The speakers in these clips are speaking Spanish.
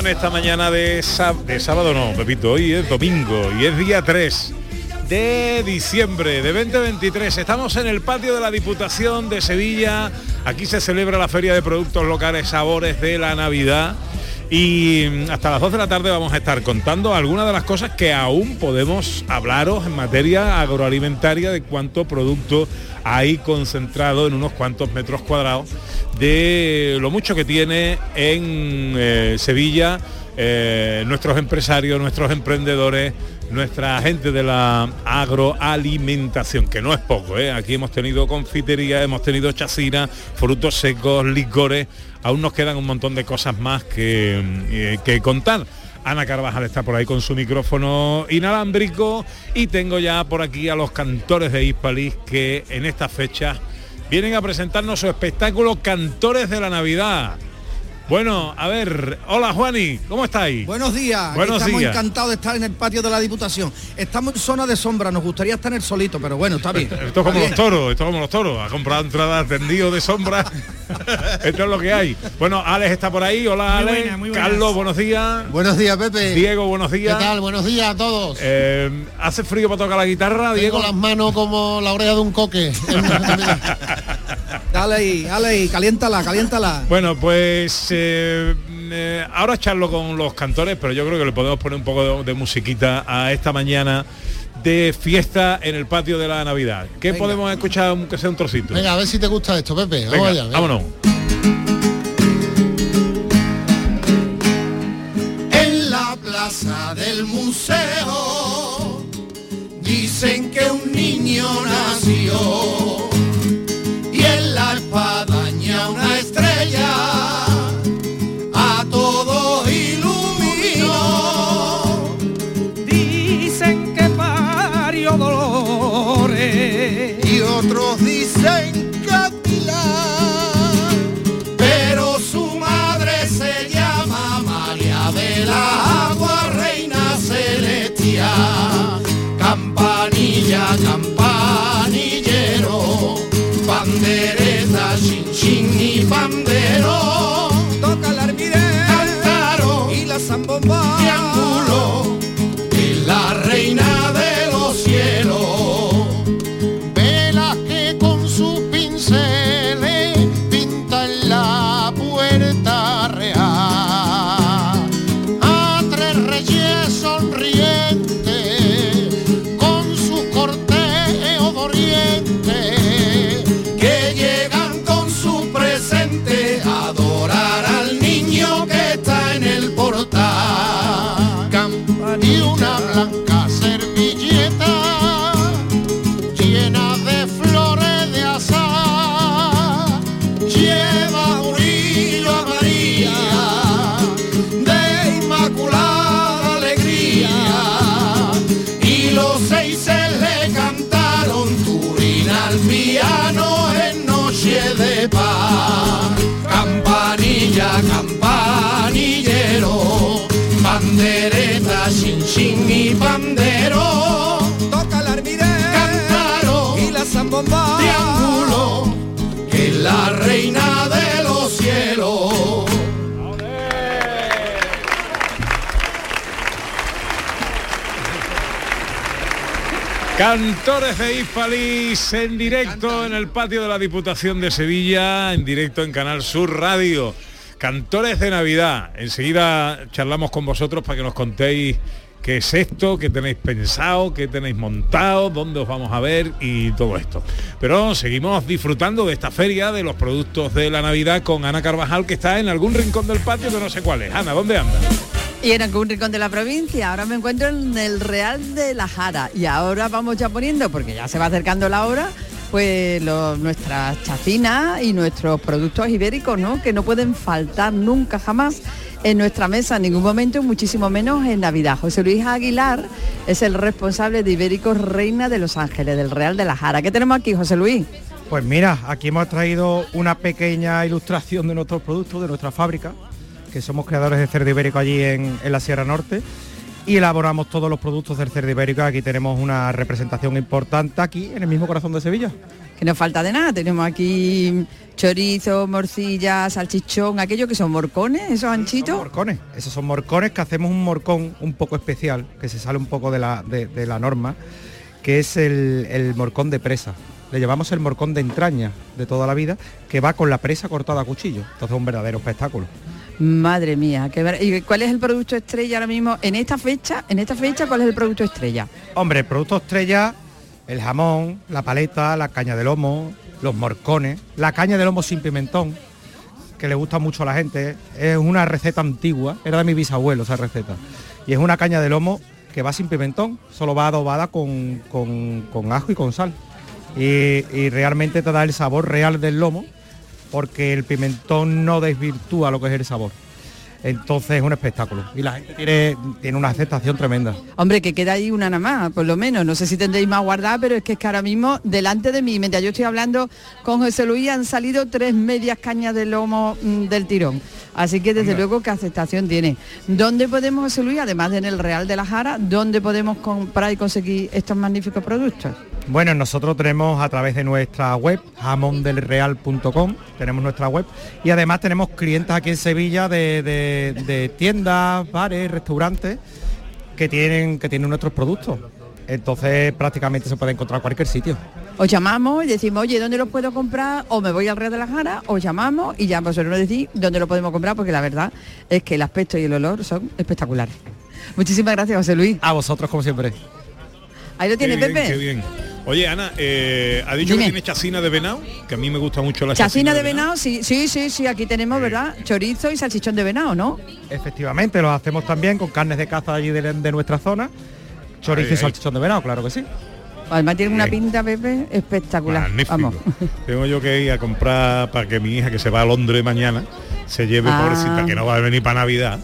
¿Cómo llevan esta mañana de, de sábado? No, Pepito, hoy es domingo y es día 3 de diciembre de 2023. Estamos en el patio de la Diputación de Sevilla. Aquí se celebra la Feria de Productos Locales Sabores de la Navidad. Y mm, hasta las 2 de la tarde vamos a estar contando algunas de las cosas que aún podemos hablaros en materia agroalimentaria de cuánto producto hay concentrado en unos cuantos metros cuadrados de lo mucho que tiene en eh, Sevilla eh, nuestros empresarios, nuestros emprendedores, nuestra gente de la agroalimentación, que no es poco, ¿eh? aquí hemos tenido confitería, hemos tenido chacina, frutos secos, licores, aún nos quedan un montón de cosas más que, eh, que contar. Ana Carvajal está por ahí con su micrófono inalámbrico y tengo ya por aquí a los cantores de Hispalis que en estas fechas vienen a presentarnos su espectáculo Cantores de la Navidad. Bueno, a ver, hola Juani, ¿cómo estáis? Buenos días, Buenos estamos días. encantados de estar en el patio de la Diputación. Estamos en zona de sombra, nos gustaría estar en el solito, pero bueno, está bien. Esto es como los toros, esto es como los toros. Ha comprado entradas tendido de sombra. esto es lo que hay. Bueno, Alex está por ahí. Hola, Muy Alex. muy. Carlos, buenos días. Buenos días, Pepe. Diego, buenos días. ¿Qué tal? Buenos días a todos. Eh, ¿Hace frío para tocar la guitarra, Diego? Tengo las manos como la oreja de un coque. Dale ahí, dale ahí, caliéntala, caliéntala. Bueno, pues eh, eh, ahora charlo con los cantores, pero yo creo que le podemos poner un poco de, de musiquita a esta mañana de fiesta en el patio de la Navidad. ¿Qué Venga. podemos escuchar aunque sea un trocito? Venga, a ver si te gusta esto, Pepe. Venga, Vamos allá, venga. vámonos. En la plaza del museo dicen que un niño nació y en la espadaña Cantores de Hispalis en directo en el patio de la Diputación de Sevilla, en directo en Canal Sur Radio. Cantores de Navidad. Enseguida charlamos con vosotros para que nos contéis qué es esto, qué tenéis pensado, qué tenéis montado, dónde os vamos a ver y todo esto. Pero seguimos disfrutando de esta feria de los productos de la Navidad con Ana Carvajal que está en algún rincón del patio que no sé cuál es. Ana, ¿dónde anda? Y en algún rincón de la provincia. Ahora me encuentro en el Real de la Jara. Y ahora vamos ya poniendo, porque ya se va acercando la hora, pues lo- nuestras chacinas y nuestros productos ibéricos, ¿no? Que no pueden faltar nunca jamás en nuestra mesa en ningún momento, muchísimo menos en Navidad. José Luis Aguilar es el responsable de Ibéricos Reina de Los Ángeles, del Real de la Jara. ¿Qué tenemos aquí, José Luis? Pues mira, aquí hemos traído una pequeña ilustración de nuestros productos, de nuestra fábrica, que somos creadores de cerdo ibérico allí en, en la Sierra Norte y elaboramos todos los productos del cerdo ibérico. Aquí tenemos una representación importante aquí en el mismo corazón de Sevilla. Que no falta de nada. Tenemos aquí chorizo, morcilla, salchichón, aquello que son morcones, esos anchitos. Morcones, esos son morcones que hacemos un morcón un poco especial, que se sale un poco de la, de, de la norma, que es el, el morcón de presa. Le llevamos el morcón de entraña de toda la vida, que va con la presa cortada a cuchillo. Entonces es un verdadero espectáculo. Madre mía, qué ver- ¿y cuál es el producto estrella ahora mismo en esta fecha? En esta fecha, ¿cuál es el producto estrella? Hombre, el producto estrella, el jamón, la paleta, la caña de lomo, los morcones, la caña de lomo sin pimentón, que le gusta mucho a la gente. Es una receta antigua, era de mi bisabuelo esa receta. Y es una caña de lomo que va sin pimentón, solo va adobada con, con- con ajo y con sal. Y, y realmente te da el sabor real del lomo, porque el pimentón no desvirtúa lo que es el sabor. Entonces es un espectáculo. Y la gente tiene, tiene una aceptación tremenda. Hombre, que queda ahí una nada más, por lo menos. No sé si tendréis más guardada, pero es que es que ahora mismo, delante de mí, mientras yo estoy hablando con José Luis, han salido tres medias cañas de lomo mm, del tirón. Así que desde luego que aceptación tiene. ¿Dónde podemos, José Luis, además de en el Real de la Jara, dónde podemos comprar y conseguir estos magníficos productos? Bueno, nosotros tenemos a través de nuestra web, jamondelreal.com, tenemos nuestra web y además tenemos clientes aquí en Sevilla de, de- de tiendas, bares, restaurantes que tienen, que tienen nuestros productos. Entonces prácticamente se puede encontrar en cualquier sitio. Os llamamos y decimos, oye, ¿dónde los puedo comprar? O me voy al Real de la Jara, os llamamos y ya vosotros nos decís dónde lo podemos comprar, porque la verdad es que el aspecto y el olor son espectaculares. Muchísimas gracias, José Luis. A vosotros como siempre. Ahí lo tiene Qué bien, Pepe. qué bien. Oye, Ana, eh, ha dicho Dime. que tiene chacina de venado, que a mí me gusta mucho la Chacina de venado, sí, sí, sí, sí, aquí tenemos, ¿verdad? Chorizo y salchichón de venado, ¿no? Efectivamente, lo hacemos también con carnes de caza allí de, de nuestra zona, chorizo Ahí, y ahí. salchichón de venado, claro que sí. Además tiene una Bien. pinta, Pepe, espectacular. Magnífico. Vamos. Tengo yo que ir a comprar para que mi hija que se va a Londres mañana se lleve Ah. pobrecita que no va a venir para Navidad.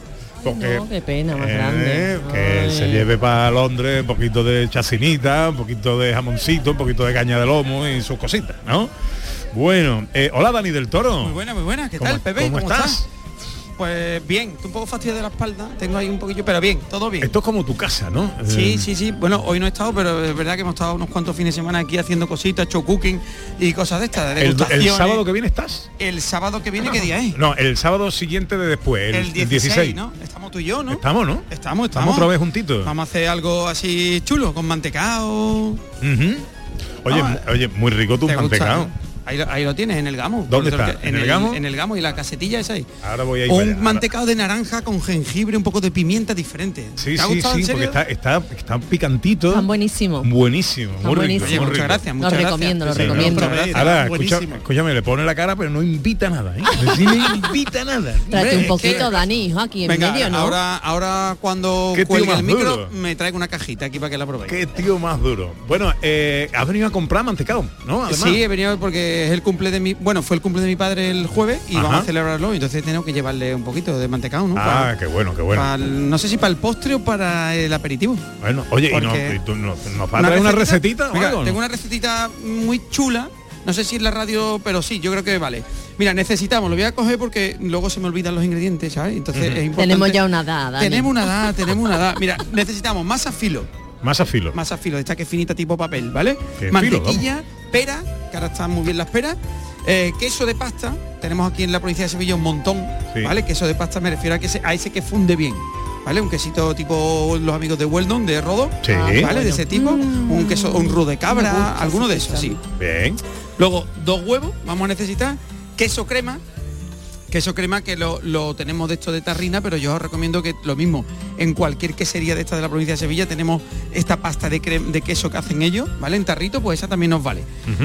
Porque, No, qué pena más eh, grande. que Ay. se lleve para Londres un poquito de chacinita, un poquito de jamoncito, un poquito de caña de lomo y sus cositas, ¿no? Bueno, eh, hola Dani del Toro. Muy buena, muy buena. ¿Qué ¿Cómo- tal, Pepe? cómo estás? Pues bien, estoy un poco fastidio de la espalda. Tengo ahí un poquillo, pero bien, todo bien. Esto es como tu casa, ¿no? Sí, Eh, sí, sí. Bueno, hoy no he estado, pero es verdad que hemos estado unos cuantos fines de semana aquí haciendo cositas, show cooking y cosas de estas. de El, sábado que viene estás. El sábado que viene, ¿qué día es? No, el sábado siguiente de después, el, el 16, ¿no? Estamos tú y yo, ¿no? Estamos, ¿no? Estamos, estamos. Estamos otra vez juntitos. Vamos a hacer algo así chulo, con mantecao. Ujú. Oye, Ah, oye, muy rico tu ¿Te gusta, mantecao. no? Ahí, lo- ahí lo tienes, en el gamo. ¿Dónde está? que- ¿En el Gamo? En el gamo y la casetilla esa ahí. Ahora voy a ir Un allá. mantecao de naranja con jengibre, un poco de pimienta diferente. Sí, ¿Te ha sí, gustado, sí, en porque está, está, está picantito. Están buenísimos. Buenísimo, muy rico, Oye, muchas rico. gracias, muchas gracias. recomiendo, Sí, no, recomiendo. Ahora, buenísimo. escucha, escúchame, le pone la cara, pero no invita nada, ¿eh? Sí, no invita nada. Hombre, un es poquito, Dani, hijo, aquí en Venga, medio, ¿no? ahora, ahora cuando cuelgue el micro, duro. me traigo una cajita aquí para que la probéis. Qué tío más duro. Bueno, eh, has venido a comprar mantecado, ¿no? Además. Sí, he venido porque es el cumple de mi, bueno, fue el cumple de mi padre el jueves y Ajá. vamos a celebrarlo, entonces tengo que llevarle un poquito de mantecao, ¿no? Ah, Para- qué bueno, qué bueno. para no sé si para el postre o para el aperitivo. Bueno, oye, ¿y, no, y tú no- nos va a traer una recetita o Venga, algo, no? Tengo una recetita muy chula. No sé si en la radio, pero sí, yo creo que vale. Mira, necesitamos, lo voy a coger porque luego se me olvidan los ingredientes, ¿sabes? Entonces es importante. Tenemos ya una edad, Dani. Tenemos una edad, tenemos una edad. Mira, necesitamos masa filo, Más a filo. masa filo, de esta que es finita tipo papel, ¿vale? Qué filo, Mantequilla, pera, que ahora están muy bien las peras. eh, queso de pasta, tenemos aquí en la provincia de Sevilla un montón, Sí. ¿vale? Queso de pasta me refiero a, que se- a ese que funde bien. ¿vale? Un quesito tipo los amigos de Weldon, de Rodo, Sí. ¿vale? De ese tipo, un queso, un rude de cabra, alguno de esos, sí. Bien. Luego, dos huevos, vamos a necesitar, queso crema, queso crema que lo, lo tenemos de esto de tarrina, pero yo os recomiendo que lo mismo, en cualquier quesería de esta de la provincia de Sevilla tenemos esta pasta de, crem- de queso que hacen ellos, ¿vale? En tarrito, pues esa también nos vale.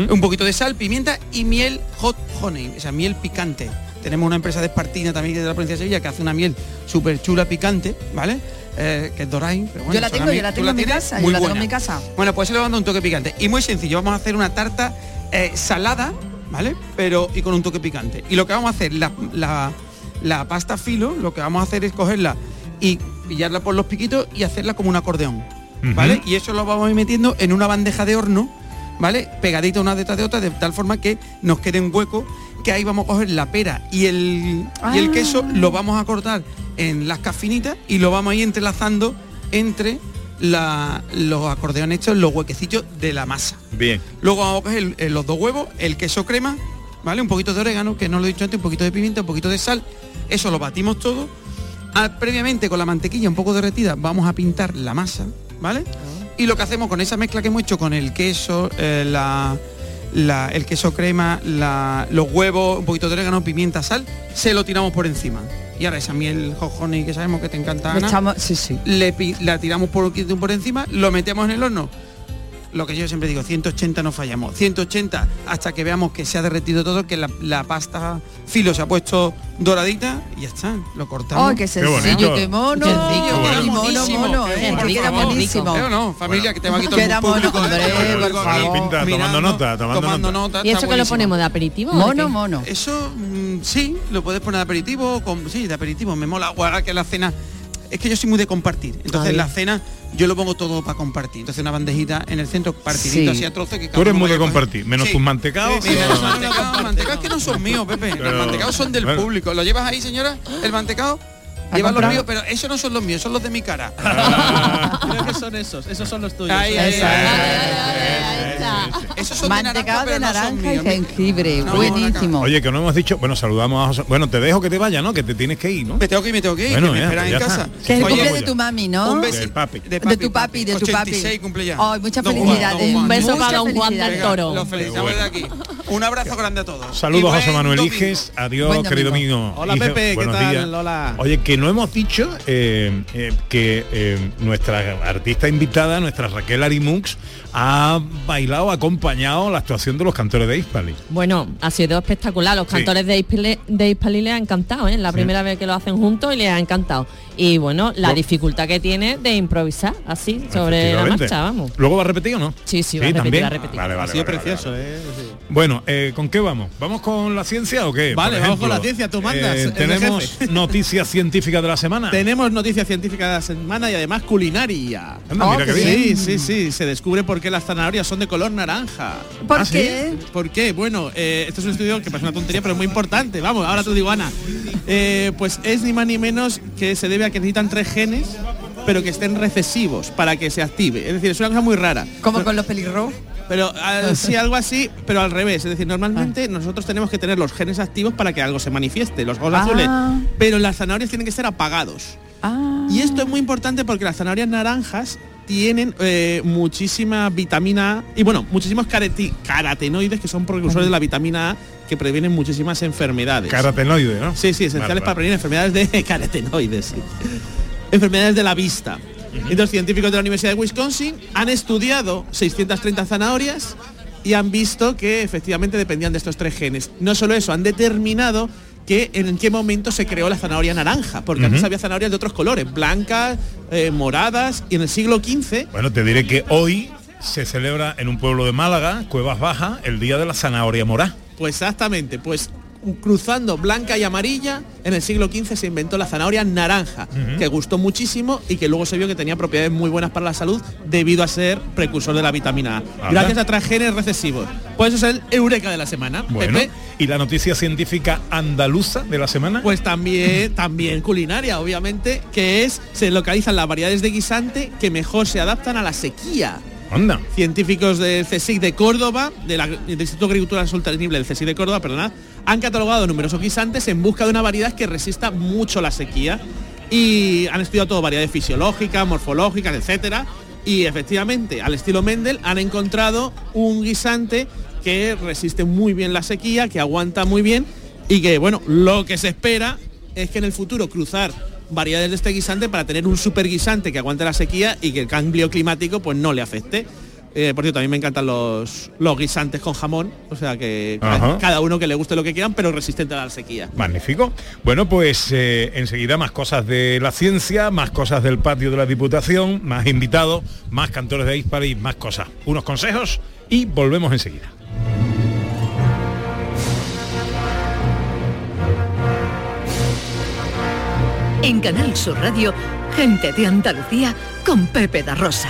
Un poquito de sal, pimienta y miel hot honey, o sea, miel picante. Tenemos una empresa de Espartina también de la provincia de Sevilla que hace una miel súper chula picante, ¿vale? Eh, que es Dorain. pero bueno, Yo la tengo, yo la ¿tú tengo en mi casa, yo Muy la tengo en buena. mi casa. Bueno, pues se le va dando un toque picante. Y muy sencillo, vamos a hacer una tarta eh, salada, ¿vale? Pero y con un toque picante. Y lo que vamos a hacer, la, la- la pasta filo, lo que vamos a hacer es cogerla y pillarla por los piquitos y hacerla como un acordeón, ¿vale? Y eso lo vamos a ir metiendo en una bandeja de horno, ¿vale? Pegadita una detrás de otra, de tal forma que nos quede un hueco, que ahí vamos a coger la pera y el, y el Ah. queso, lo vamos a cortar en las finitas y lo vamos a ir entrelazando entre la- los acordeones estos, los huequecillos de la masa. Bien. Luego vamos a coger el- el- los dos huevos, el queso crema, ¿vale? Un poquito de orégano, que no lo he dicho antes, un poquito de pimienta, un poquito de sal. Eso lo batimos todo. Ah, previamente con la mantequilla un poco derretida vamos a pintar la masa, ¿vale? Y lo que hacemos con esa mezcla que hemos hecho con el queso, eh, la, la- el queso crema, la- los huevos, un poquito de orégano, pimienta, sal, se lo tiramos por encima. Y ahora esa miel jojoni que sabemos que te encanta, Le Ana, echamos- sí, sí. le la tiramos por, por encima, lo metemos en el horno. Lo que yo siempre digo, 180 no fallamos. 180 hasta que veamos que se ha derretido todo, que la, la pasta filo se ha puesto doradita y ya está. Lo cortamos. ¡Ay, qué bonito. sencillo, qué mono! Qué sencillo, Qué queda mono, mono, Qué eh, por queda favor. monísimo. ¿Eh o no, familia, que te va aquí todo el Queda público, mono, hombre, Todo el público aquí Pinta, tomando nota, tomando nota. ¿Y eso que lo buenísimo. ponemos de aperitivo? Mono, qué? mono. Eso mm, sí, lo puedes poner de aperitivo, con, sí, de aperitivo. Me mola. O ahora que la cena. Es que yo soy muy de compartir. Entonces la cena yo lo pongo todo para compartir. Entonces una bandejita en el centro, partidito Sí. así a trozos que cada Tú eres muy de compartir, menos Sí. tus mantecados. Pero- los mantecados, mantecados que no son míos, Pepe. Pero- los mantecados son del bueno. público. ¿Lo llevas ahí, señora? ¿El mantecado? ¿Ha Lleva los míos, pero esos no son los míos, son los de mi cara. Creo que son esos, esos son los tuyos. Ahí, ahí, esos. son Mantecado de de naranja, no naranja y jengibre, No, buenísimo. Oye, que no hemos dicho, bueno, saludamos a José. Bueno, te dejo que te vaya, ¿no? Que te tienes que ir, ¿no? Me tengo que ir, me tengo que ir, Bueno, que me ya, esperan en casa. está. Que es el cumple de tu mami, ¿no? Un besito. Del papi. De De tu papi, de tu papi. 86 cumple ya. Ay, muchas felicidades. Un beso para don Juan del. Toro. Lo felicitamos desde aquí. Un abrazo grande a todos. Saludos José Manuel domingo. Iges. Adiós, Buen querido mío. Hola, Pepe, ¿qué buenos tal? días. Hola. Oye, que no hemos dicho eh, eh, que eh, nuestra artista invitada, nuestra Raquel Arimux, ha bailado, ha acompañado la actuación de los cantores de Hispali. Bueno, ha sido espectacular. Los Sí. cantores de Hispali, de Hispali les ha encantado, ¿eh? La primera vez que lo hacen juntos y les ha encantado. Y bueno, la dificultad que tiene de improvisar así sobre la marcha, vamos. ¿Luego va a repetir o no? Sí, sí, va a repetir, también. va a repetir. Vale, Ha vale, sido vale, vale, precioso, vale. ¿eh? Sí. Bueno, eh, ¿con qué vamos? ¿Vamos con la ciencia o qué? Vale, Por vamos con ejemplo, la ciencia, tú mandas, eh, tenemos noticias científicas de la semana. Tenemos noticias científicas de la semana y además culinaria. Anda, mira qué qué bien. Sí, sí, sí, se descubre por qué las zanahorias son de color naranja. ¿Por ¿Ah, sí? qué? ¿Por qué? Bueno, eh, este es un estudio que parece una tontería, pero es muy importante. Vamos, ahora te digo, Ana. Eh, pues es ni más ni menos que se debe a que necesitan tres genes, pero que estén recesivos para que se active. Es decir, es una cosa muy rara. Como con los pelirrojos. Pero ah, sí, algo así, pero al revés. Es decir, normalmente nosotros tenemos que tener los genes activos para que algo se manifieste, los ojos Ah. azules. Pero las zanahorias tienen que ser apagados. Ah. Y esto es muy importante porque las zanahorias naranjas tienen eh, muchísima vitamina A y bueno, muchísimos carotenoides que son precursores de la vitamina A que previenen muchísimas enfermedades. Carotenoide, ¿no? Sí, sí, esenciales Vale, para prevenir enfermedades de carotenoides. sí. Enfermedades de la vista. Entonces, científicos de la Universidad de Wisconsin han estudiado 630 zanahorias y han visto que efectivamente dependían de estos tres genes. No solo eso, han determinado que en qué momento se creó la zanahoria naranja, porque antes había zanahorias de otros colores, blancas, eh, moradas, y en el siglo XV Bueno, te diré que hoy se celebra en un pueblo de Málaga, Cuevas Bajas, el Día de la Zanahoria Morá. Pues exactamente, pues cruzando blanca y amarilla, en el siglo XV se inventó la zanahoria naranja, que gustó muchísimo y que luego se vio que tenía propiedades muy buenas para la salud debido a ser precursor de la vitamina A. Gracias a tres genes recesivos. Pues eso es el eureka de la semana. Bueno, Pepe, y la noticia científica andaluza de la semana. pues también, también culinaria, obviamente, que es, se localizan las variedades de guisante que mejor se adaptan a la sequía. Anda. científicos del CSIC de Córdoba, de la- del Instituto de Agricultura Sostenible del CSIC de Córdoba, perdonad, han catalogado numerosos guisantes en busca de una variedad que resista mucho la sequía. y han estudiado todo variedades fisiológicas, morfológicas, etcétera. Y efectivamente, al estilo Mendel, han encontrado un guisante que resiste muy bien la sequía, que aguanta muy bien y que, bueno, lo que se espera es que en el futuro cruzar variedades de este guisante para tener un super guisante que aguante la sequía y que el cambio climático pues no le afecte. Eh, por cierto, a mí me encantan los, los guisantes con jamón, o sea que Ajá. cada uno que le guste lo que quieran, pero resistente a la sequía. Magnífico. Bueno, pues eh, enseguida más cosas de la ciencia, más cosas del patio de la Diputación, más invitados, más cantores de Hispari, más cosas. Unos consejos y volvemos enseguida. En Canal Sur Radio, gente de Andalucía con Pepe da Rosa.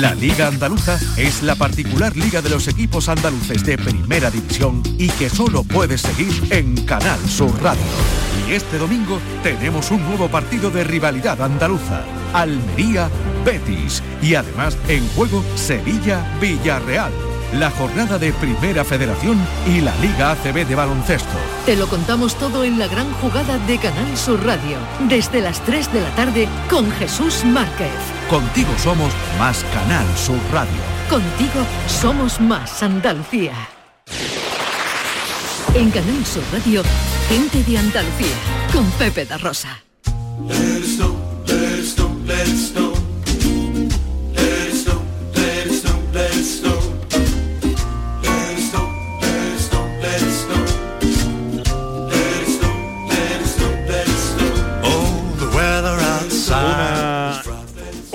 La Liga Andaluza es la particular liga de los equipos andaluces de primera división y que solo puedes seguir en Canal Sur Radio. Y este domingo tenemos un nuevo partido de rivalidad andaluza. Almería, Betis y además en juego Sevilla-Villarreal. La jornada de Primera Federación y la Liga ACB de baloncesto. Te lo contamos todo en la gran jugada de Canal Sur Radio, desde las 3 de la tarde con Jesús Márquez. Contigo somos más Canal Sur Radio. Contigo somos más Andalucía. En Canal Sur Radio, gente de Andalucía con Pepe da Rosa.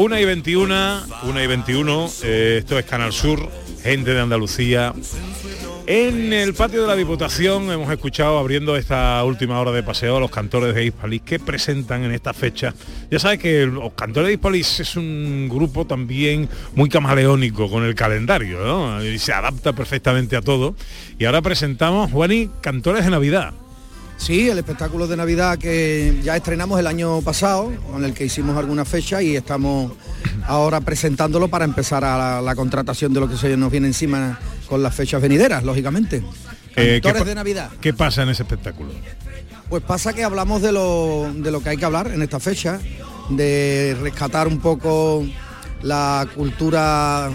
1 y 21, 1 y 21, eh, esto es Canal Sur, gente de Andalucía. En el patio de la Diputación hemos escuchado abriendo esta última hora de paseo a los cantores de Hispalis que presentan en esta fecha. Ya sabes que los cantores de Hispalis es un grupo también muy camaleónico con el calendario, ¿no? Y se adapta perfectamente a todo. Y ahora presentamos, Juani, Cantores de Navidad. Sí, el espectáculo de Navidad que ya estrenamos el año pasado, con el que hicimos alguna fecha y estamos ahora presentándolo para empezar a la, la contratación de lo que se nos viene encima con las fechas venideras, lógicamente. Eh, ¿qué de Navidad. ¿Qué pasa en ese espectáculo? Pues pasa que hablamos de lo, de lo que hay que hablar en esta fecha, de rescatar un poco la cultura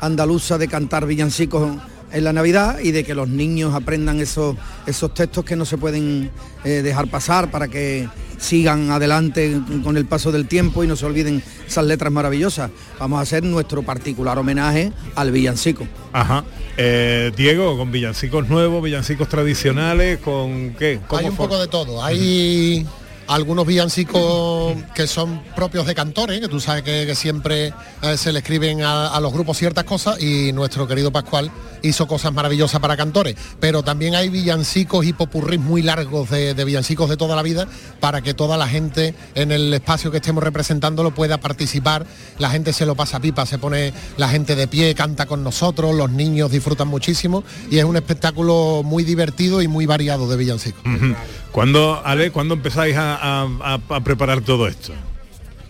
andaluza de cantar villancicos en la Navidad y de que los niños aprendan esos, esos textos que no se pueden eh, dejar pasar para que sigan adelante con el paso del tiempo y no se olviden esas letras maravillosas. Vamos a hacer nuestro particular homenaje al villancico. Ajá. Eh, Diego, con villancicos nuevos, villancicos tradicionales, con qué? ¿Cómo Hay un for- poco de todo. Hay algunos villancicos que son propios de cantores, que tú sabes que, siempre eh, se le escriben a, los grupos ciertas cosas y nuestro querido Pascual hizo cosas maravillosas para cantores. Pero también hay villancicos y popurrís muy largos de, villancicos de toda la vida para que toda la gente en el espacio que estemos representándolo pueda participar. La gente se lo pasa pipa, se pone la gente de pie, canta con nosotros, los niños disfrutan muchísimo y es un espectáculo muy divertido y muy variado de villancicos. ¿Cuándo, Ale, cuándo empezáis a, a- a- a preparar todo esto?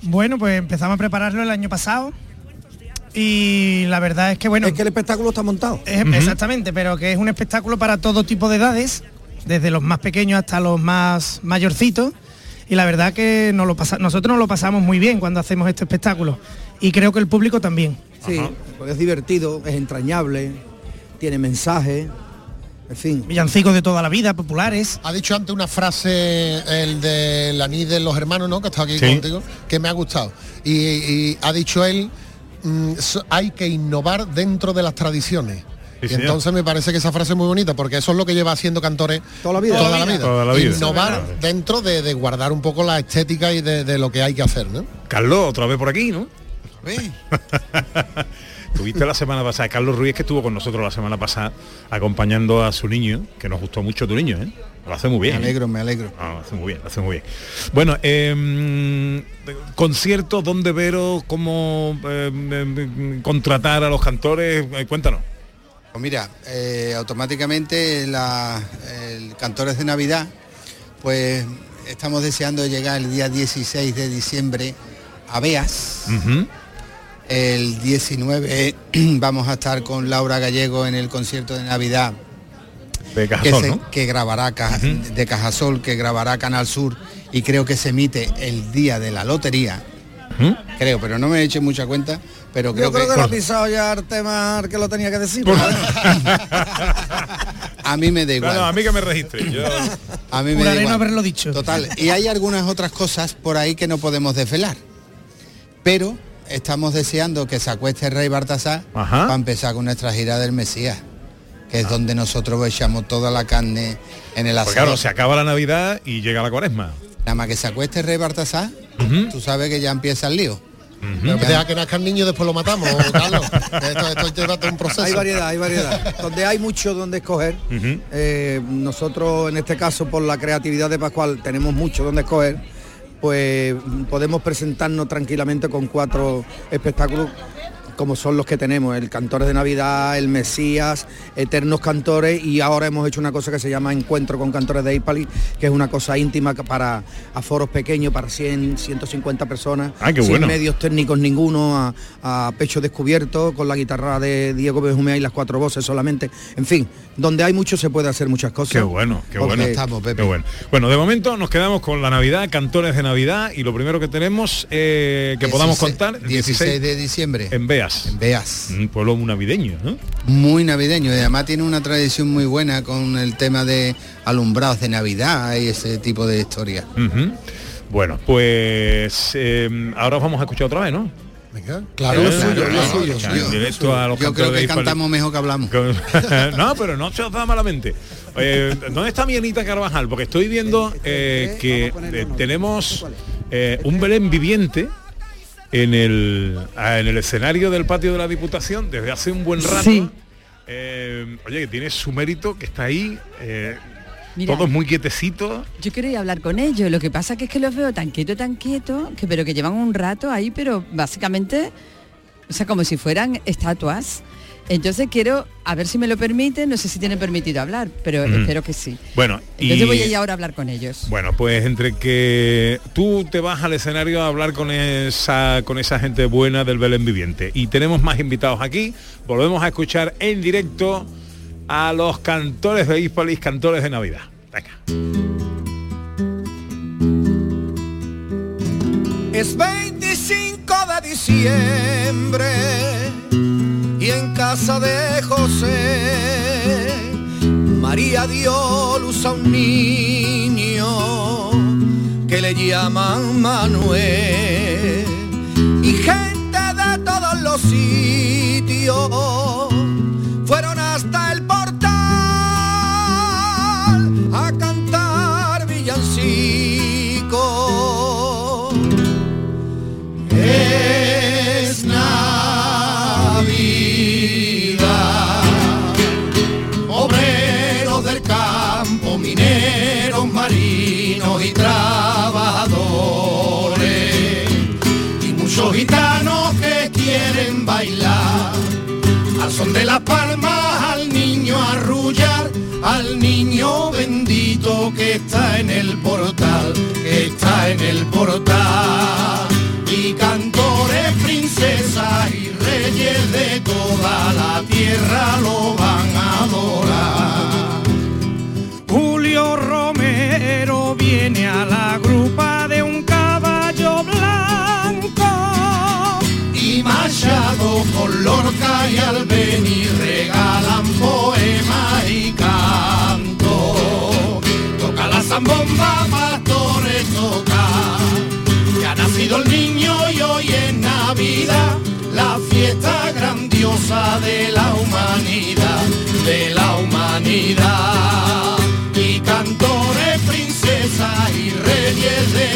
Bueno, pues empezamos a prepararlo el año pasado y la verdad es que bueno... Es que el espectáculo está montado. Exactamente, pero que es un espectáculo para todo tipo de edades, desde los más pequeños hasta los más mayorcitos. Y la verdad que nos lo pasa- nosotros nos lo pasamos muy bien cuando hacemos este espectáculo. Y creo que el público también. Sí, porque es divertido, es entrañable, tiene mensaje, en fin. Villancicos de toda la vida, populares. Ha dicho antes una frase, el de la NID de los hermanos, ¿no? Que está aquí Sí. contigo, que me ha gustado. Y, y ha dicho él, mm, hay que innovar dentro de las tradiciones. Sí, y señor. entonces me parece que esa frase es muy bonita, porque eso es lo que lleva haciendo cantores toda la vida. Toda la vida. Toda la vida. Innovar dentro de, de guardar un poco la estética y de, de lo que hay que hacer, ¿no? Carlos, otra vez por aquí, ¿no? Tuviste la semana pasada, Carlos Ruiz que estuvo con nosotros la semana pasada acompañando a su niño, que nos gustó mucho tu niño, ¿eh? Lo hace muy bien. Me alegro, me alegro. Ah, lo hace muy bien, lo hace muy bien. Bueno, eh, conciertos, dónde veros, cómo eh, eh, contratar a los cantores, Eh, cuéntanos. Pues mira, eh, automáticamente la, el Cantores de Navidad, pues estamos deseando llegar el día 16 de diciembre a Beas. El 19 vamos a estar con Laura Gallego en el concierto de Navidad De que, Cajasol, se- ¿no? que grabará de Cajasol, que grabará Canal Sur y creo que se emite el día de la lotería. Creo, pero no me he hecho mucha cuenta, pero creo, Yo creo que, que, lo ha pisado ya Artemar que lo tenía que decir. a mí me da igual. No, no, a mí que me registre. Yo... A mí me da no igual. haberlo dicho. Total. Y hay algunas otras cosas por ahí que no podemos desvelar. Pero estamos deseando que se acueste el Rey Bartasar Ajá. para empezar con nuestra gira del Mesías, que es donde nosotros echamos toda la carne en el Pues asador. claro, se acaba la Navidad y llega la cuaresma. Nada más que se acueste el Rey Bartasar, tú sabes que ya empieza el lío. Deja que nazca el niño y después lo matamos, Carlos. Esto, esto lleva todo un proceso. Hay variedad, hay variedad. donde hay mucho donde escoger. eh, nosotros en este caso por la creatividad de Pascual tenemos mucho donde escoger. Pues podemos presentarnos tranquilamente con cuatro espectáculos como son los que tenemos, el Cantores de Navidad, el Mesías, Eternos Cantores y ahora hemos hecho una cosa que se llama Encuentro con Cantores de Ipali, que es una cosa íntima para aforos pequeños, para 100, 150 personas, Ah, qué sin bueno. medios técnicos ninguno, a, a pecho descubierto, con la guitarra de Diego Benjumea y las cuatro voces solamente. En fin, donde hay mucho se puede hacer muchas cosas. Qué bueno, qué bueno. Qué bueno. Bueno, de momento nos quedamos con la Navidad, cantores de Navidad y lo primero que tenemos eh, que podamos 16 contar el 16 de diciembre. en Beas. En Beas. Un pueblo muy navideño, ¿no? Muy navideño y además tiene una tradición muy buena con el tema de alumbrados de Navidad y ese tipo de historias. Ujú. Bueno, pues eh, ahora os vamos a escuchar otra vez, ¿no? Claro, Eh, lo suyo, claro, lo suyo, claro, lo suyo. en directo a los Yo creo que cantamos mejor que hablamos. no, pero no se os da malamente. Eh, ¿Dónde está mi Anita Carvajal? Porque estoy viendo eh, que eh, tenemos eh, un Belén viviente en el, ah, en el escenario del patio de la Diputación desde hace un buen rato. Sí. Eh, oye, que tiene su mérito, que está ahí, eh, Mira. todos muy quietecitos. Yo quería hablar con ellos, lo que pasa que es que los veo tan quieto, tan quieto, que pero que llevan un rato ahí, pero básicamente, o sea, como si fueran estatuas. Entonces quiero, a ver si me lo permiten, no sé si tienen permitido hablar, pero Ujú. espero que sí. Bueno, Entonces y- voy a ir ahora a hablar con ellos. Bueno, pues entre que tú te vas al escenario a hablar con esa, con esa gente buena del Belén Viviente y tenemos más invitados aquí, volvemos a escuchar en directo a los cantores de Hispalis, cantores de Navidad. Venga. Es 25 de diciembre y en casa de José. María dio luz a un niño que le llaman Manuel. Y gente de todos los sitios son de las palmas, al niño arrullar, al niño bendito que está en el portal, que está en el portal y cantores, princesas y reyes de toda la tierra lo van a adorar. Julio Romero viene a la Con Lorca y Albeni regalan poemas y canto. Toca la zambomba, pastores toca. Ya ha nacido el niño y hoy es Navidad, la fiesta grandiosa de la humanidad, de la humanidad. Y cantores, princesas y reyes de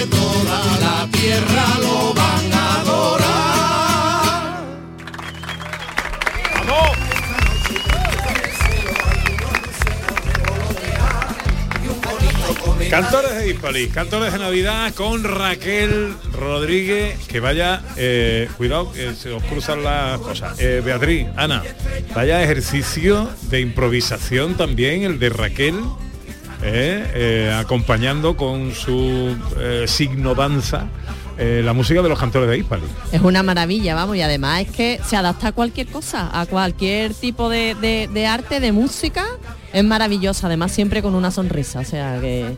Cantores de Hispalis, cantores de Navidad con Raquel Rodríguez, que vaya, eh, cuidado, que se os cruzan las cosas. Eh, Beatriz, Ana, vaya ejercicio de improvisación también, el de Raquel, eh, acompañando con su signo danza la música de los cantores de Hispalis. Es una maravilla, vamos, y además es que se adapta a cualquier cosa, a cualquier tipo de arte, de música. Es maravillosa, además siempre con una sonrisa, o sea que,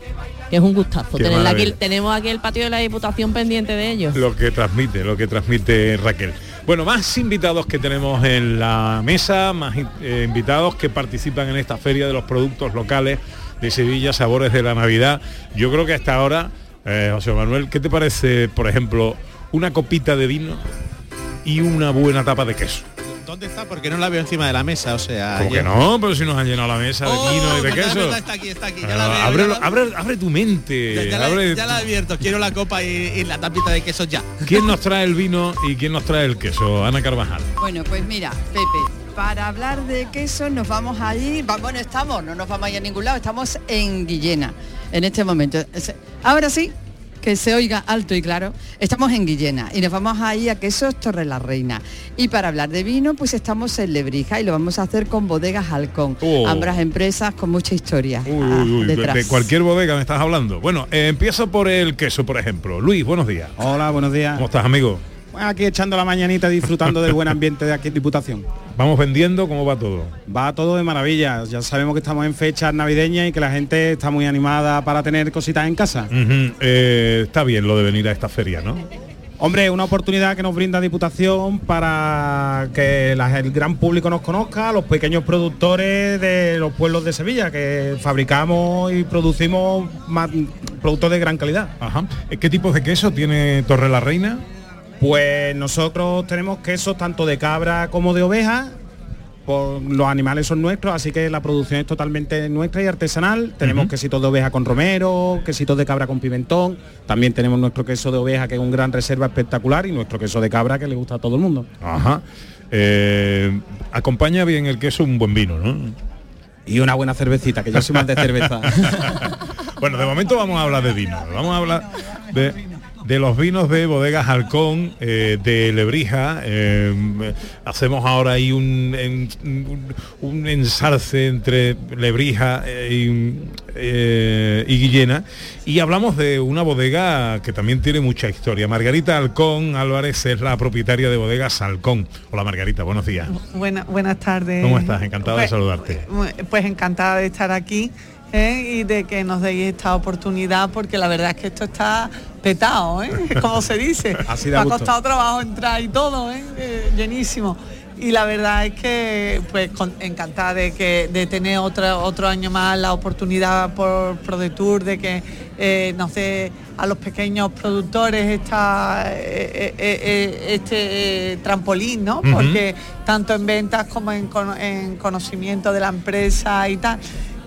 que es un gustazo. Tenerla aquí, tenemos aquí el patio de la Diputación pendiente de ellos. Lo que transmite, lo que transmite Raquel. Bueno, más invitados que tenemos en la mesa, más eh, invitados que participan en esta feria de los productos locales de Sevilla, Sabores de la Navidad. Yo creo que hasta ahora, eh, José Manuel, ¿qué te parece, por ejemplo, una copita de vino y una buena tapa de queso? ¿Dónde está? Porque no la veo encima de la mesa, o sea... ¿Cómo que no? Pero si nos han llenado la mesa de Oh, vino y de queso. está aquí, está aquí, ya Ah, la veo, abre, ya la- abre- abre tu mente. Ya, ya la, abre ya la he abierto, quiero la copa y, y la tapita de queso ya. ¿Quién nos trae el vino y quién nos trae el queso? Ana Carvajal. Bueno, pues mira, Pepe, para hablar de queso nos vamos a ir, bueno, estamos, no nos vamos a ir a ningún lado, estamos en Guillena en este momento. Ahora sí, que se oiga alto y claro, estamos en Guillena y nos vamos a ir a Quesos Torre la Reina. Y para hablar de vino, pues estamos en Lebrija y lo vamos a hacer con bodegas Halcón, Oh. ambas empresas con mucha historia Uy, ah, uy, uy, detrás. de cualquier bodega me estás hablando. Bueno, eh, empiezo por el queso, por ejemplo. Luis, buenos días. Hola, buenos días. ¿Cómo estás, amigo? Aquí echando la mañanita disfrutando del buen ambiente de aquí en Diputación. Vamos vendiendo, ¿cómo va todo? Va todo de maravilla. Ya sabemos que estamos en fechas navideñas y que la gente está muy animada para tener cositas en casa. Eh, está bien lo de venir a esta feria, ¿no? Hombre, una oportunidad que nos brinda Diputación para que la- el gran público nos conozca, los pequeños productores de los pueblos de Sevilla, que fabricamos y producimos ma- productos de gran calidad. Ajá. ¿Qué tipos de queso tiene Torre la Reina? Pues nosotros tenemos quesos tanto de cabra como de oveja. Por, los animales son nuestros, así que la producción es totalmente nuestra y artesanal. Tenemos quesitos de oveja con romero, quesitos de cabra con pimentón. También tenemos nuestro queso de oveja, que es un gran reserva espectacular, y nuestro queso de cabra, que le gusta a todo el mundo. Ajá. Eh, acompaña bien el queso un buen vino, ¿no? Y una buena cervecita, que yo soy más de cerveza. bueno, de momento vamos a hablar de vino. Vamos a hablar de, de los vinos de bodegas Halcón, eh, de Lebrija. eh, hacemos ahora ahí un, en- un, un ensarce entre Lebrija eh, y, eh, y Guillena. Y hablamos de una bodega que también tiene mucha historia. Margarita Halcón Álvarez es la propietaria de bodegas Halcón. Hola Margarita, buenos días. Buena- buenas tardes. ¿Cómo estás? Encantada de Pues- saludarte. Pues encantada de estar aquí ¿eh? y de que nos deis esta oportunidad porque la verdad es que esto está petado, ¿eh? como se dice. Así Me ha costado trabajo entrar y todo, ¿eh? Eh, llenísimo. Y la verdad es que pues con- encantada de que de tener otra, otro año más la oportunidad por ProDetour de que eh, nos dé a los pequeños productores esta, este trampolín, ¿no? Porque tanto en ventas como en, en conocimiento de la empresa y tal.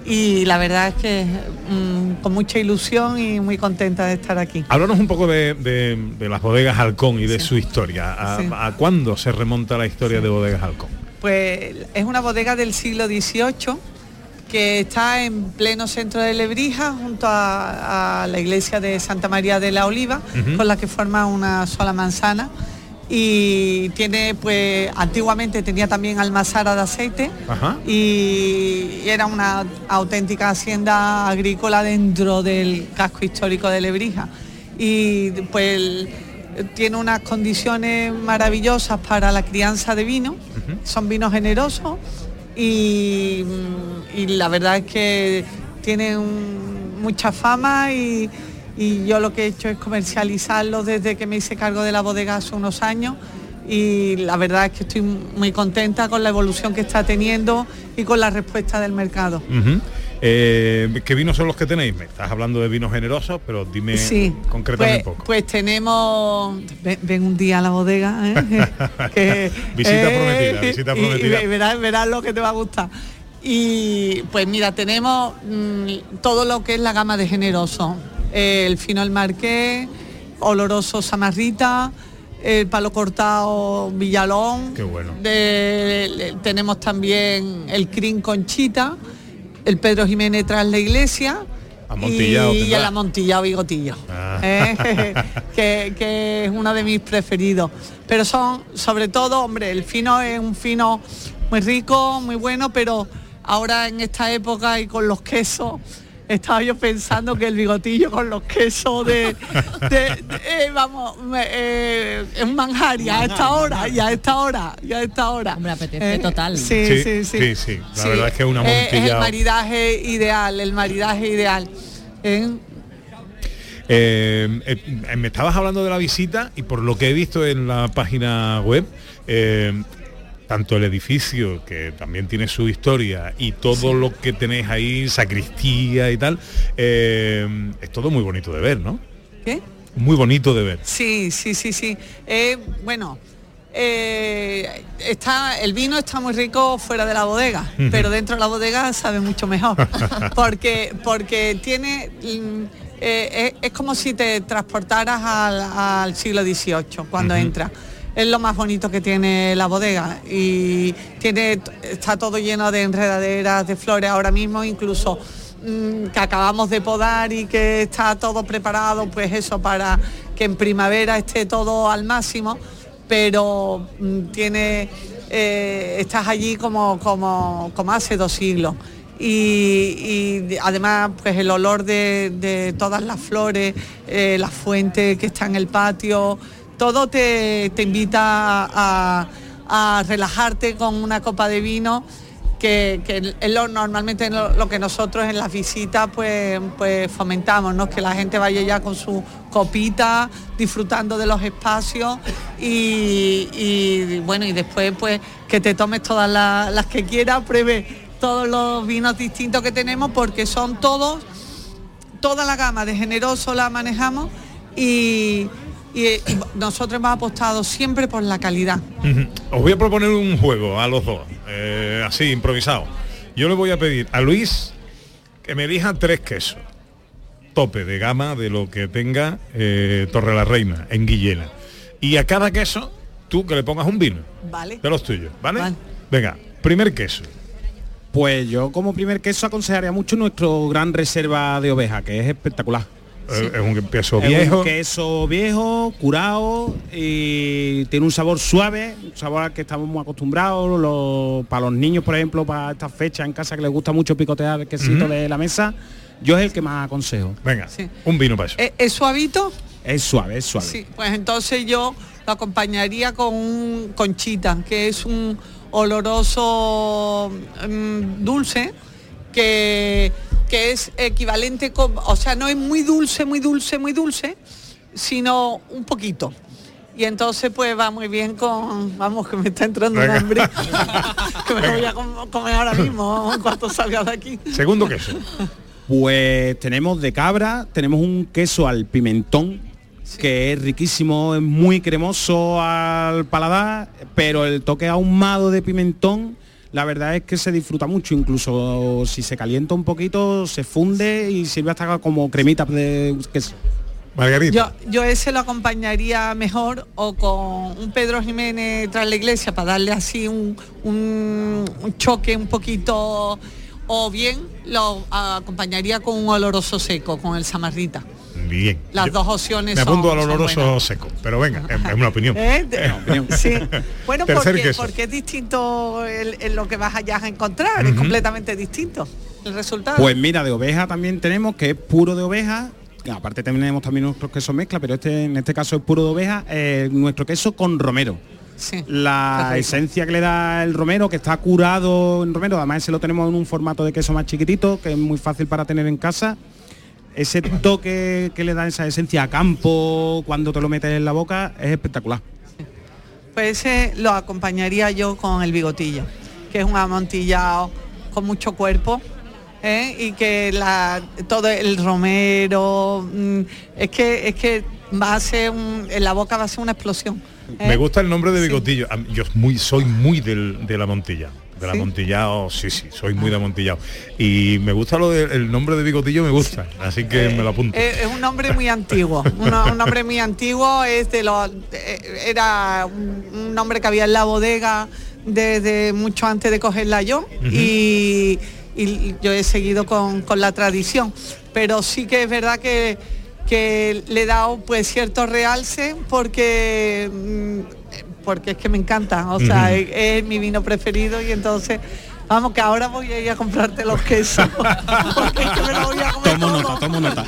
Y la verdad es que mm, con mucha ilusión y muy contenta de estar aquí. Háblanos un poco de, de- de las bodegas Halcón y de su historia. ¿A, Sí. a cuándo se remonta la historia de bodegas Halcón? Pues es una bodega del siglo XVIII que está en pleno centro de Lebrija, junto a, a la iglesia de Santa María de la Oliva, con la que forma una sola manzana. Y tiene, pues, antiguamente tenía también almazara de aceite Ajá. y era una auténtica hacienda agrícola dentro del casco histórico de Lebrija. Y pues tiene unas condiciones maravillosas para la crianza de vino, son vinos generosos y, y la verdad es que tienen mucha fama y, y yo lo que he hecho es comercializarlo desde que me hice cargo de la bodega hace unos años y la verdad es que estoy muy contenta con la evolución que está teniendo y con la respuesta del mercado. Eh, ¿Qué vinos son los que tenéis? Me estás hablando de vinos generosos, pero dime Sí, concrétame pues, un poco. pues tenemos, ven, ven un día a la bodega, ¿eh? que, Visita eh, prometida, visita y- y prometida. ve- verás, verás lo que te va a gustar. Y pues mira, tenemos mm, todo lo que es la gama de generoso. El fino el marqués, oloroso samarrita, el palo cortado villalón. Qué bueno. De- tenemos también el crin conchita, el Pedro Jiménez tras la iglesia Amontillado y, el amontillado bigotillo. Ah. ¿eh? que, que es uno de mis preferidos. Pero son, sobre todo, hombre, el fino es un fino muy rico, muy bueno, pero ahora en esta época y con los quesos, estaba yo pensando que el bigotillo con los quesos de, de- de- eh, vamos, me- eh, es un manjar y a esta hora, y a esta hora, y a esta hora. Hombre, apetece total. Sí, Sí, sí, sí. sí, sí. La verdad es que es un Eh, es el maridaje ideal, el maridaje ideal. ¿eh? Eh, eh, me estabas hablando de la visita y por lo que he visto en la página web, eh, tanto el edificio, que también tiene su historia, y todo lo que tenéis ahí, sacristía y tal, eh, es todo muy bonito de ver, ¿no? ¿Qué? Muy bonito de ver. Sí, sí, sí, sí. Eh, bueno, eh, está, el vino está muy rico fuera de la bodega, pero dentro de la bodega sabe mucho mejor. porque, porque tiene. mm, eh, es, es como si te transportaras al, al siglo XVIII cuando Ujú. entras. Es lo más bonito que tiene la bodega y tiene, está todo lleno de enredaderas, de flores ahora mismo, incluso mm, que acabamos de podar y que está todo preparado, pues eso para que en primavera esté todo al máximo, pero mm, tiene, eh, estás allí como, como, como hace dos siglos. Y, además pues el olor de, todas las flores, eh, la fuente que está en el patio, todo te, te invita a, a relajarte con una copa de vino que, que es lo, normalmente lo, que nosotros en las visitas pues, pues fomentamos, ¿no? que la gente vaya ya con su copita, disfrutando de los espacios y, y, bueno, y después pues que te tomes todas las, las que quieras, pruebe todos los vinos distintos que tenemos porque son todos, toda la gama de generoso la manejamos y, y, y nosotros hemos apostado siempre por la calidad. Os voy a proponer un juego a los dos, eh, así, improvisado. Yo le voy a pedir a Luis que me elija tres quesos. Tope de gama de lo que tenga eh, Torre la Reina, en Guillena. Y a cada queso, tú que le pongas un vino. Vale. De los tuyos, ¿vale? Venga, primer queso. Pues yo como primer queso aconsejaría mucho nuestro gran reserva de oveja, que es espectacular. Es un queso Es viejo. un queso viejo, curado y tiene un sabor suave, un sabor al que estamos muy acostumbrados. los- para los niños, por ejemplo, para estas fechas en casa que les gusta mucho picotear el quesito de la mesa, yo es el que más aconsejo. Venga, un vino para eso. ¿Es, es suavito? Es suave, es suave. Sí, pues entonces yo lo acompañaría con un conchita, que es un oloroso mm, dulce que, que es equivalente con, o sea, no es muy dulce, muy dulce, muy dulce, sino un poquito. Y entonces pues va muy bien con, vamos que me está entrando un hambre, que me lo voy a com- comer ahora mismo en cuanto salga de aquí. Segundo queso. Pues tenemos de cabra, tenemos un queso al pimentón, que es riquísimo, es muy cremoso al paladar, pero el toque ahumado de pimentón, la verdad es que se disfruta mucho, incluso si se calienta un poquito, se funde y sirve hasta como cremita de queso. Margarita. Yo, yo ese lo acompañaría mejor o con un Pedro Jiménez tras la iglesia para darle así un, un- un choque un poquito o bien lo acompañaría con un oloroso seco, con el samarrita. Bien. Las Yo dos opciones Me apunto son- al oloroso seco, pero venga, es, es una opinión. ¿Eh? De- Es una opinión. Sí. Bueno, porque, es distinto el- el lo que vas allá a encontrar, es completamente distinto el resultado. Pues mira, de oveja también tenemos, que es puro de oveja. que Aparte tenemos también nuestros quesos mezcla, pero este en este caso es puro de oveja, eh, nuestro queso con romero. Sí, La esencia que le da el romero, que está curado en romero, además se lo tenemos en un formato de queso más chiquitito, que es muy fácil para tener en casa. Ese toque que le da esa esencia a campo cuando te lo metes en la boca es espectacular. Pues ese lo acompañaría yo con el bigotillo, que es un amontillado con mucho cuerpo. ¿eh? y que la, todo el romero mm, es que es que va a ser un- en la boca va a ser una explosión ¿eh? Me gusta el nombre de bigotillo. Mí- Yo muy, soy muy del, del amontillado. Del ¿Sí? amontillado, sí, sí, soy muy de amontillado. Y me gusta lo del nombre de bigotillo, me gusta. Así que me lo apunto. Es, es un nombre muy antiguo, un, un nombre muy antiguo, es de los, eh, era un, nombre que había en la bodega desde mucho antes de cogerla yo y, y yo he seguido con, con la tradición. pero sí que es verdad que, que le he dado pues cierto realce porque mm, porque es que me encanta, o sea, es, es mi vino preferido y entonces vamos que ahora voy a ir a comprarte los quesos. porque es que me lo voy a comer Tomo nota, tomo nota.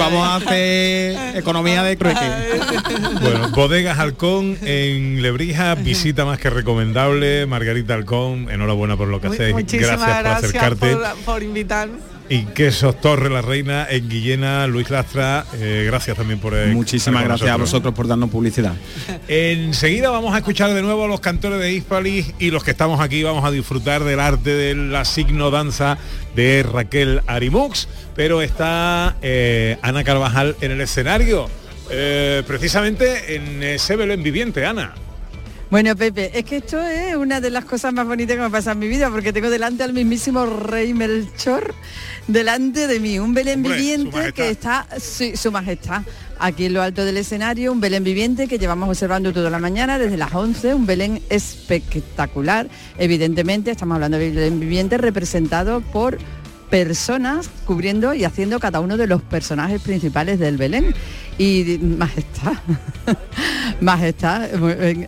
Vamos a hacer economía de trueque. Bueno, Bodegas Halcón en Lebrija, visita más que recomendable. Margarita Halcón, enhorabuena por lo que hacéis. Muchísimas Gracias por acercarte. por, por invitarme. Y quesos Torre la Reina en Guillena, Luis Lastra, eh, gracias también por eh, Muchísimas gracias a vosotros por darnos publicidad. Enseguida vamos a escuchar de nuevo a los cantores de Hispalis y los que estamos aquí vamos a disfrutar del arte de la signo danza de Raquel Arimux, pero está eh, Ana Carvajal en el escenario, precisamente en ese Belén viviente, Ana. Bueno, Pepe, es que esto es una de las cosas más bonitas que me pasa en mi vida, porque tengo delante al mismísimo rey Melchor, delante de mí, un Belén Hombre, viviente que está, sí, su majestad, aquí en lo alto del escenario, un Belén viviente que llevamos observando toda la mañana, desde las 11, un Belén espectacular, evidentemente, estamos hablando de Belén viviente representado por personas cubriendo y haciendo cada uno de los personajes principales del Belén. Y majestad, majestad,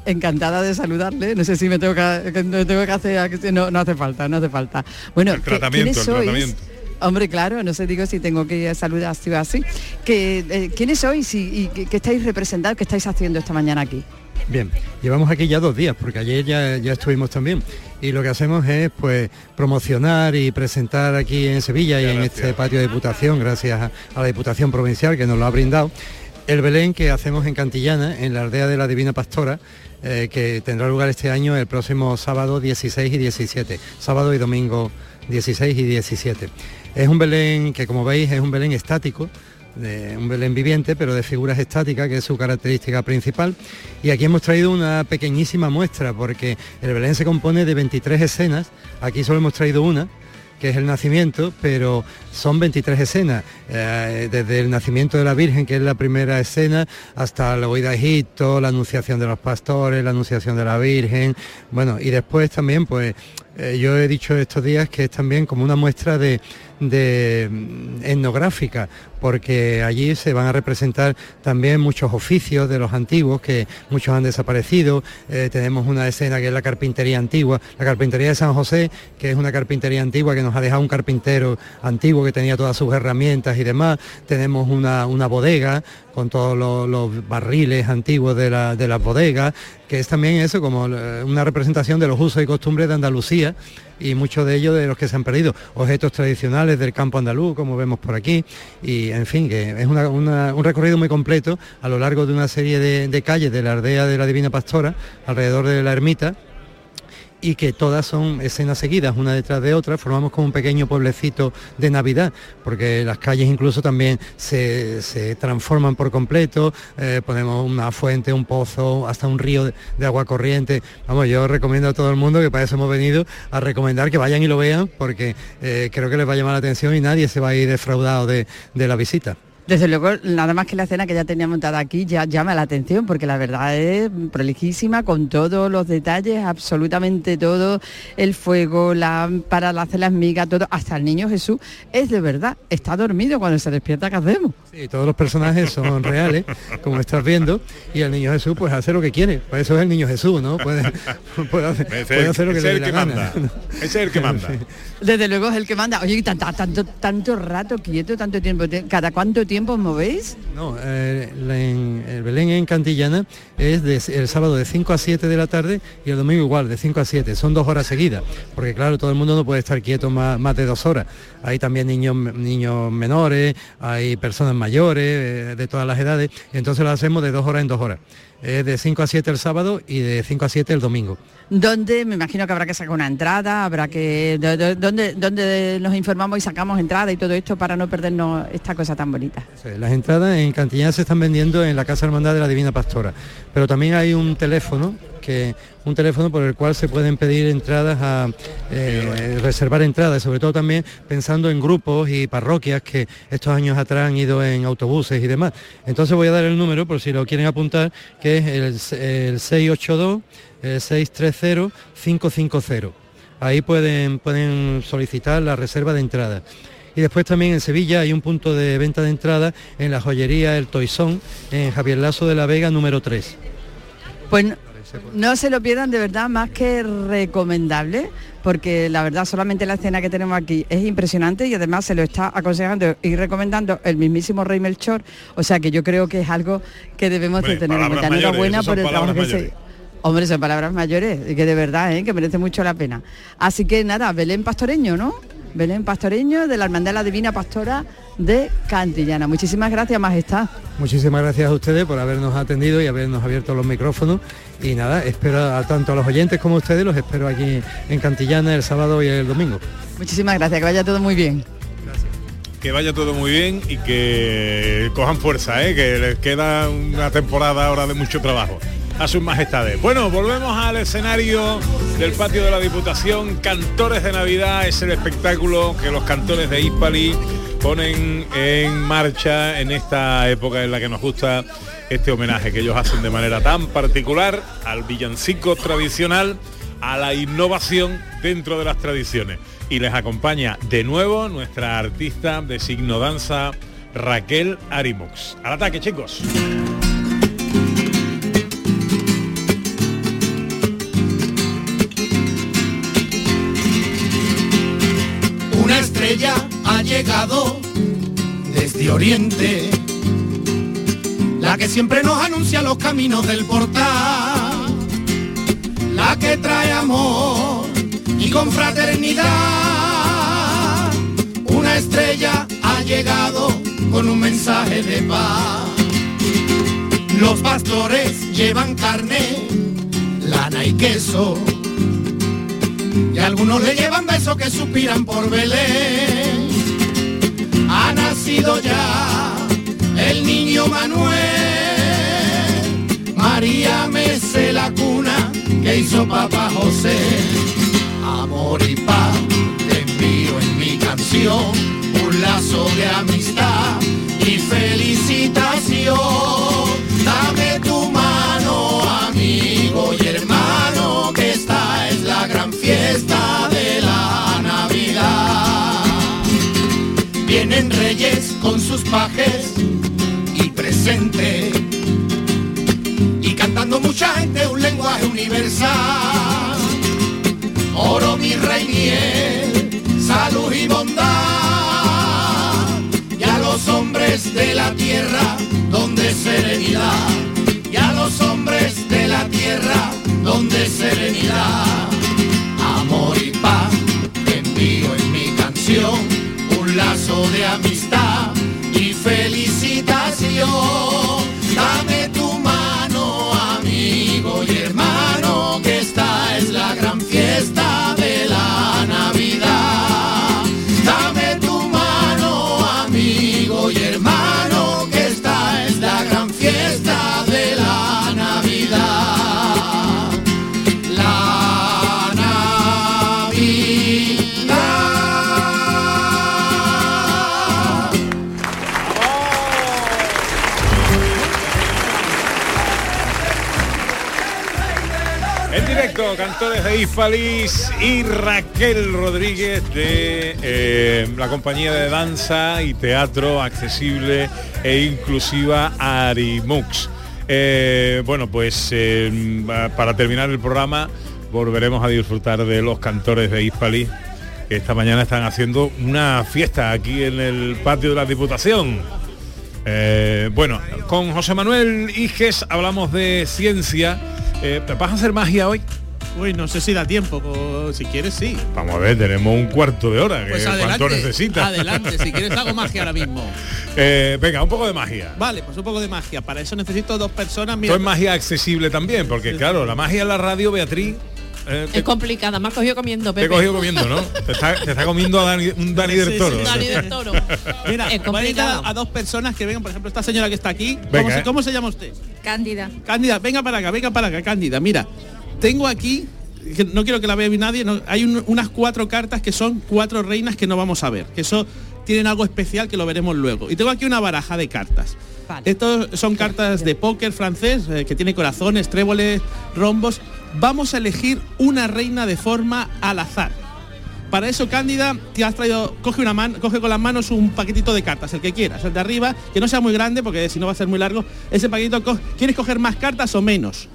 encantada de saludarle. No sé si me tengo que, no tengo que hacer, no, no hace falta, no hace falta. Bueno, El ¿qué- tratamiento, ¿quiénes el tratamiento. Hombre, claro, no sé, digo si tengo que saludar así o así. Que, eh, ¿Quiénes sois y, y qué, qué estáis representando, qué estáis haciendo esta mañana aquí? Bien, llevamos aquí ya dos días, porque ayer ya, ya estuvimos también. Y lo que hacemos es pues promocionar y presentar aquí en Sevilla y en este patio de Diputación, gracias a, a la Diputación Provincial que nos lo ha brindado, el Belén que hacemos en Cantillana, en la aldea de la Divina Pastora, eh, que tendrá lugar este año el próximo sábado 16 y 17, sábado y domingo 16 y 17. Es un Belén que como veis es un Belén estático, de un Belén viviente, pero de figuras estáticas, que es su característica principal. Y aquí hemos traído una pequeñísima muestra, porque el Belén se compone de 23 escenas, aquí solo hemos traído una, que es el nacimiento, pero son 23 escenas, eh, desde el nacimiento de la Virgen, que es la primera escena, hasta la huida a Egipto, la anunciación de los pastores, la anunciación de la Virgen, bueno, y después también, pues, eh, yo he dicho estos días que es también como una muestra de, de mm, etnográfica, porque allí se van a representar también muchos oficios de los antiguos, que muchos han desaparecido. Eh, tenemos una escena que es la carpintería antigua, la carpintería de San José, que es una carpintería antigua que nos ha dejado un carpintero antiguo que tenía todas sus herramientas y demás. Tenemos una, una bodega con todos los, los barriles antiguos de, la, de las bodegas, que es también eso como eh, una representación de los usos y costumbres de Andalucía y muchos de ellos de los que se han perdido, objetos tradicionales del campo andaluz, como vemos por aquí, y en fin, que es un recorrido muy completo a lo largo de una serie de, de calles de la aldea de la Divina Pastora, alrededor de la ermita, y que todas son escenas seguidas, una detrás de otra, formamos como un pequeño pueblecito de Navidad, porque las calles incluso también se, se transforman por completo, eh, ponemos una fuente, un pozo, hasta un río de, agua corriente. Vamos, yo recomiendo a todo el mundo que para eso hemos venido a recomendar que vayan y lo vean, porque eh, creo que les va a llamar la atención y nadie se va a ir defraudado de, de la visita. Desde luego, nada más que la escena que ya tenía montada aquí ya llama la atención porque la verdad es prolijísima con todos los detalles, absolutamente todo, el fuego, la para hacer las migas, todo, hasta el niño Jesús es de verdad, está dormido cuando se despierta, ¿qué hacemos? Sí, todos los personajes son reales, como estás viendo, y el niño Jesús pues hace lo que quiere, por eso es el niño Jesús, ¿no? Puede, puede hacer, puede hacer lo que le dé el la que gana. manda. Ese es el que manda. Desde luego es el que manda. Oye, y tanta- tanto, tanto rato quieto, tanto tiempo, ¿cada cuánto tiempo os movéis? No, eh, en- el Belén en Cantillana es de- el sábado de 5 a 7 de la tarde y el domingo igual, de 5 a 7. Son dos horas seguidas, porque claro, todo el mundo no puede estar quieto más, más de dos horas. Hay también niños, niños menores, hay personas mayores, eh, de todas las edades, entonces lo hacemos de dos horas en dos horas. Es de 5 a 7 el sábado y de 5 a 7 el domingo. ¿Dónde? Me imagino que habrá que sacar una entrada, habrá que... ¿Dónde, dónde nos informamos y sacamos entrada y todo esto para no perdernos esta cosa tan bonita? Las entradas en Cantillana se están vendiendo en la Casa Hermandad de la Divina Pastora, pero también hay un teléfono que un teléfono por el cual se pueden pedir entradas a eh, reservar entradas, sobre todo también pensando en grupos y parroquias que estos años atrás han ido en autobuses y demás. Entonces voy a dar el número por si lo quieren apuntar, que es el, el 682 eh, 630 550. Ahí pueden, pueden solicitar la reserva de entradas. Y después también en Sevilla hay un punto de venta de entrada en la joyería El Toisón, en Javier Lazo de la Vega número 3. Pues no, no se lo pierdan de verdad, más que recomendable, porque la verdad solamente la escena que tenemos aquí es impresionante y además se lo está aconsejando y recomendando el mismísimo Rey Melchor, o sea que yo creo que es algo que debemos de tener en cuenta. Enhorabuena por el trabajo que se... Hombre, son palabras mayores, y que de verdad, ¿eh? que merece mucho la pena. Así que nada, Belén Pastoreño, ¿no? Belén Pastoreño de la Hermandad de la Divina Pastora de Cantillana. Muchísimas gracias, Majestad. Muchísimas gracias a ustedes por habernos atendido y habernos abierto los micrófonos. Y nada, espero a tanto a los oyentes como a ustedes, los espero aquí en Cantillana el sábado y el domingo. Muchísimas gracias, que vaya todo muy bien. Que vaya todo muy bien y que cojan fuerza, ¿eh? que les queda una temporada ahora de mucho trabajo. A sus majestades. Bueno, volvemos al escenario del patio de la Diputación. Cantores de Navidad es el espectáculo que los cantores de Hispali ponen en marcha en esta época en la que nos gusta este homenaje que ellos hacen de manera tan particular al villancico tradicional, a la innovación dentro de las tradiciones. Y les acompaña de nuevo nuestra artista de signo danza, Raquel Arimux. Al ataque, chicos. Desde Oriente, la que siempre nos anuncia los caminos del portal, la que trae amor y confraternidad. Una estrella ha llegado con un mensaje de paz. Los pastores llevan carne, lana y queso. Y algunos le llevan besos que suspiran por Belén. Ha nacido ya el niño Manuel. María mece la cuna que hizo papá José. Amor y paz te envío en mi canción. Un lazo de amistad y felicitación. Reyes con sus pajes y presente y cantando mucha gente un lenguaje universal. Oro, mi rey, miel, salud y bondad. Y a los hombres de la tierra, donde serenidad. Y a los hombres de la tierra, donde serenidad. Amor y paz, amistad cantores de Hispalis y Raquel Rodríguez de eh, la compañía de danza y teatro accesible e inclusiva Arimux. Eh, bueno, pues eh, para terminar el programa volveremos a disfrutar de los cantores de Hispalis que esta mañana están haciendo una fiesta aquí en el patio de la Diputación. Eh, bueno, con José Manuel Iges hablamos de ciencia. Eh, ¿Vas a hacer magia hoy? Uy, no sé si da tiempo, pues, si quieres sí. Vamos a ver, tenemos un cuarto de hora. que Pues ¿Cuánto adelante, necesitas? adelante, si quieres hago magia ahora mismo. Eh, venga, un poco de magia. Vale, pues un poco de magia. Para eso necesito dos personas. Esto es magia accesible también, porque claro, la magia en la radio, Beatriz, eh, te, Es complicada, me has cogido comiendo, te he Pepe. cogido comiendo, ¿no? Te está, te está comiendo a Dani- un Dani del Toro. Dani del Toro. Mira, Es voy a complicado. a dos personas que vengan, por ejemplo, esta señora que está aquí. ¿Cómo, Venga, se, eh. cómo se llama usted? Cándida. Cándida, venga para acá, venga para acá, Cándida. Mira, tengo aquí, que no quiero que la vea nadie, no, hay un- unas cuatro cartas que son cuatro reinas que no vamos a ver, que eso tienen algo especial que lo veremos luego. Y tengo aquí una baraja de cartas. Estos son cartas de póker francés, eh, que tiene corazones, tréboles, rombos. Vamos a elegir una reina de forma al azar. Para eso, Cándida, te has traído, coge una mano, coge con las manos un paquetito de cartas, el que quieras, el de arriba, que no sea muy grande, porque si no va a ser muy largo. Ese paquetito, co- ¿quieres coger más cartas o menos?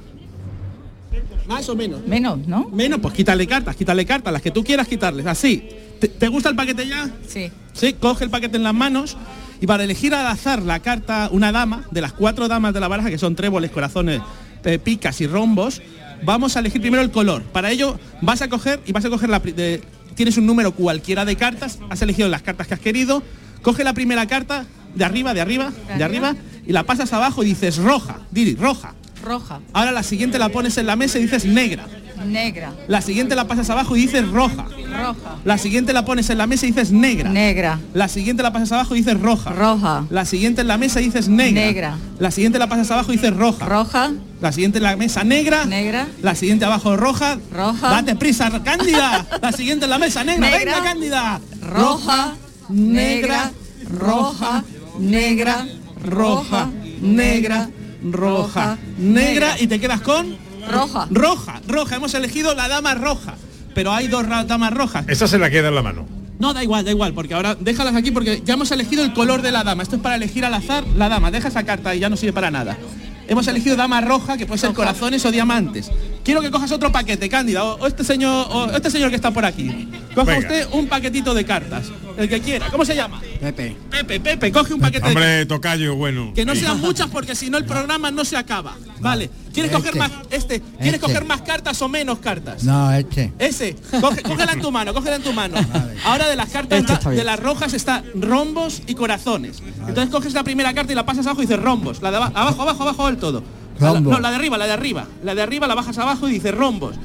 Más o menos. Menos, ¿no? Menos, pues quítale cartas, quítale cartas, las que tú quieras quitarles. Así. ¿Te, te gusta el paquete ya? Sí. Sí, coge el paquete en las manos y para elegir al azar la carta, una dama, de las cuatro damas de la baraja, que son tréboles, corazones, eh, picas y rombos, vamos a elegir primero el color. Para ello vas a coger y vas a coger la... de- tienes un número cualquiera de cartas, has elegido las cartas que has querido, coge la primera carta de arriba, de arriba, de arriba, y la pasas abajo y dices roja, Diri, roja. Roja. Ahora la siguiente la pones en la mesa y dices negra. Negra. La siguiente la pasas abajo y dices roja. Roja. La siguiente la pones en la mesa y dices negra. Negra. La siguiente la pasas abajo y dices roja. Roja. La siguiente en la mesa y dices negra. Negra. La siguiente la pasas abajo y dices roja. Roja. La siguiente en la mesa negra. Negra. La siguiente abajo roja. Roja. Date prisa, Cándida. La siguiente en la mesa negra. Negra. Venga, Cándida. Roja. Negra. Roja. Negra. Roja. Negra. Roja. Negra. Y te quedas con Roja. roja. Roja. Hemos elegido la dama roja. Pero hay dos damas rojas. Esa se la queda en la mano. No, da igual, da igual, porque ahora déjalas aquí porque ya hemos elegido el color de la dama. Esto es para elegir al azar la dama. Deja esa carta y ya no sirve para nada. Hemos elegido dama roja, que puede ser corazones o diamantes. Quiero que cojas otro paquete, Cándida, o, o este señor, o este señor que está por aquí. Coja Venga. usted un paquetito de cartas, el que quiera. ¿Cómo se llama? Pepe. Pepe, Pepe, coge un paquete de Hombre, tocayo, bueno. que no sean muchas porque si no el programa no se acaba. Vale. ¿Quieres Este. coger más este? ¿Quieres Este. coger más cartas o menos cartas? No, este. Ese, coge- cógela en tu mano, cógela en tu mano. Ahora de las cartas Este de las rojas está rombos y corazones. Entonces coges la primera carta y la pasas abajo y dices rombos. La de aba- abajo, abajo, abajo del todo. La- Rombo. no, la de arriba, la de arriba. La de arriba la bajas abajo y dices rombos.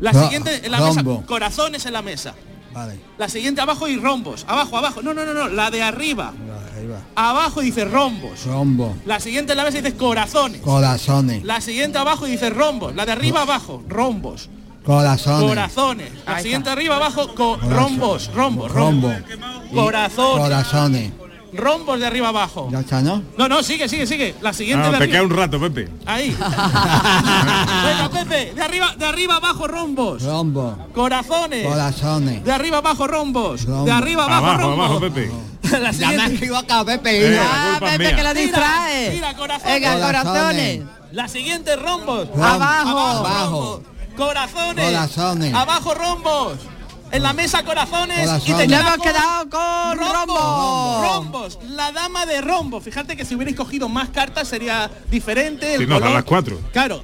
La Ro- siguiente en la rombo. mesa, corazones en la mesa. Vale. La siguiente abajo y rombos. Abajo, abajo. No, no, no, no. La de arriba. Abajo dice rombos. Rombo. La siguiente en la mesa dices corazones. Corazones. La siguiente abajo dice rombos. La de arriba abajo, rombos. Corazones. Corazones. La siguiente arriba abajo, co- rombos, rombos, Rombo. rombos. Y Corazones. Corazones. Rombos de arriba abajo. Ya está, ¿no? No, no, sigue, sigue, sigue. La siguiente Ah, de te arriba. queda un rato, Pepe. Ahí. Venga, Pepe, de arriba, de arriba abajo rombos. Rombo. Corazones. Corazones. De arriba abajo rombos. Rombo. De arriba abajo, Abajo, rombos. abajo, Pepe. La Ya me he siguiente. equivocado, Pepe. Eh, culpa es mía. que la distrae. Mira, mira, corazones. Venga, Corazones. La siguiente rombos. Rom- Abajo. Abajo. rombos. Corazones. Corazones. Abajo rombos. En la mesa corazones. Y te quedas hemos quedado con rombo. Rombos. La dama de rombo. Fíjate que si hubierais cogido más cartas sería diferente. el Sí, no, dan las cuatro. Claro.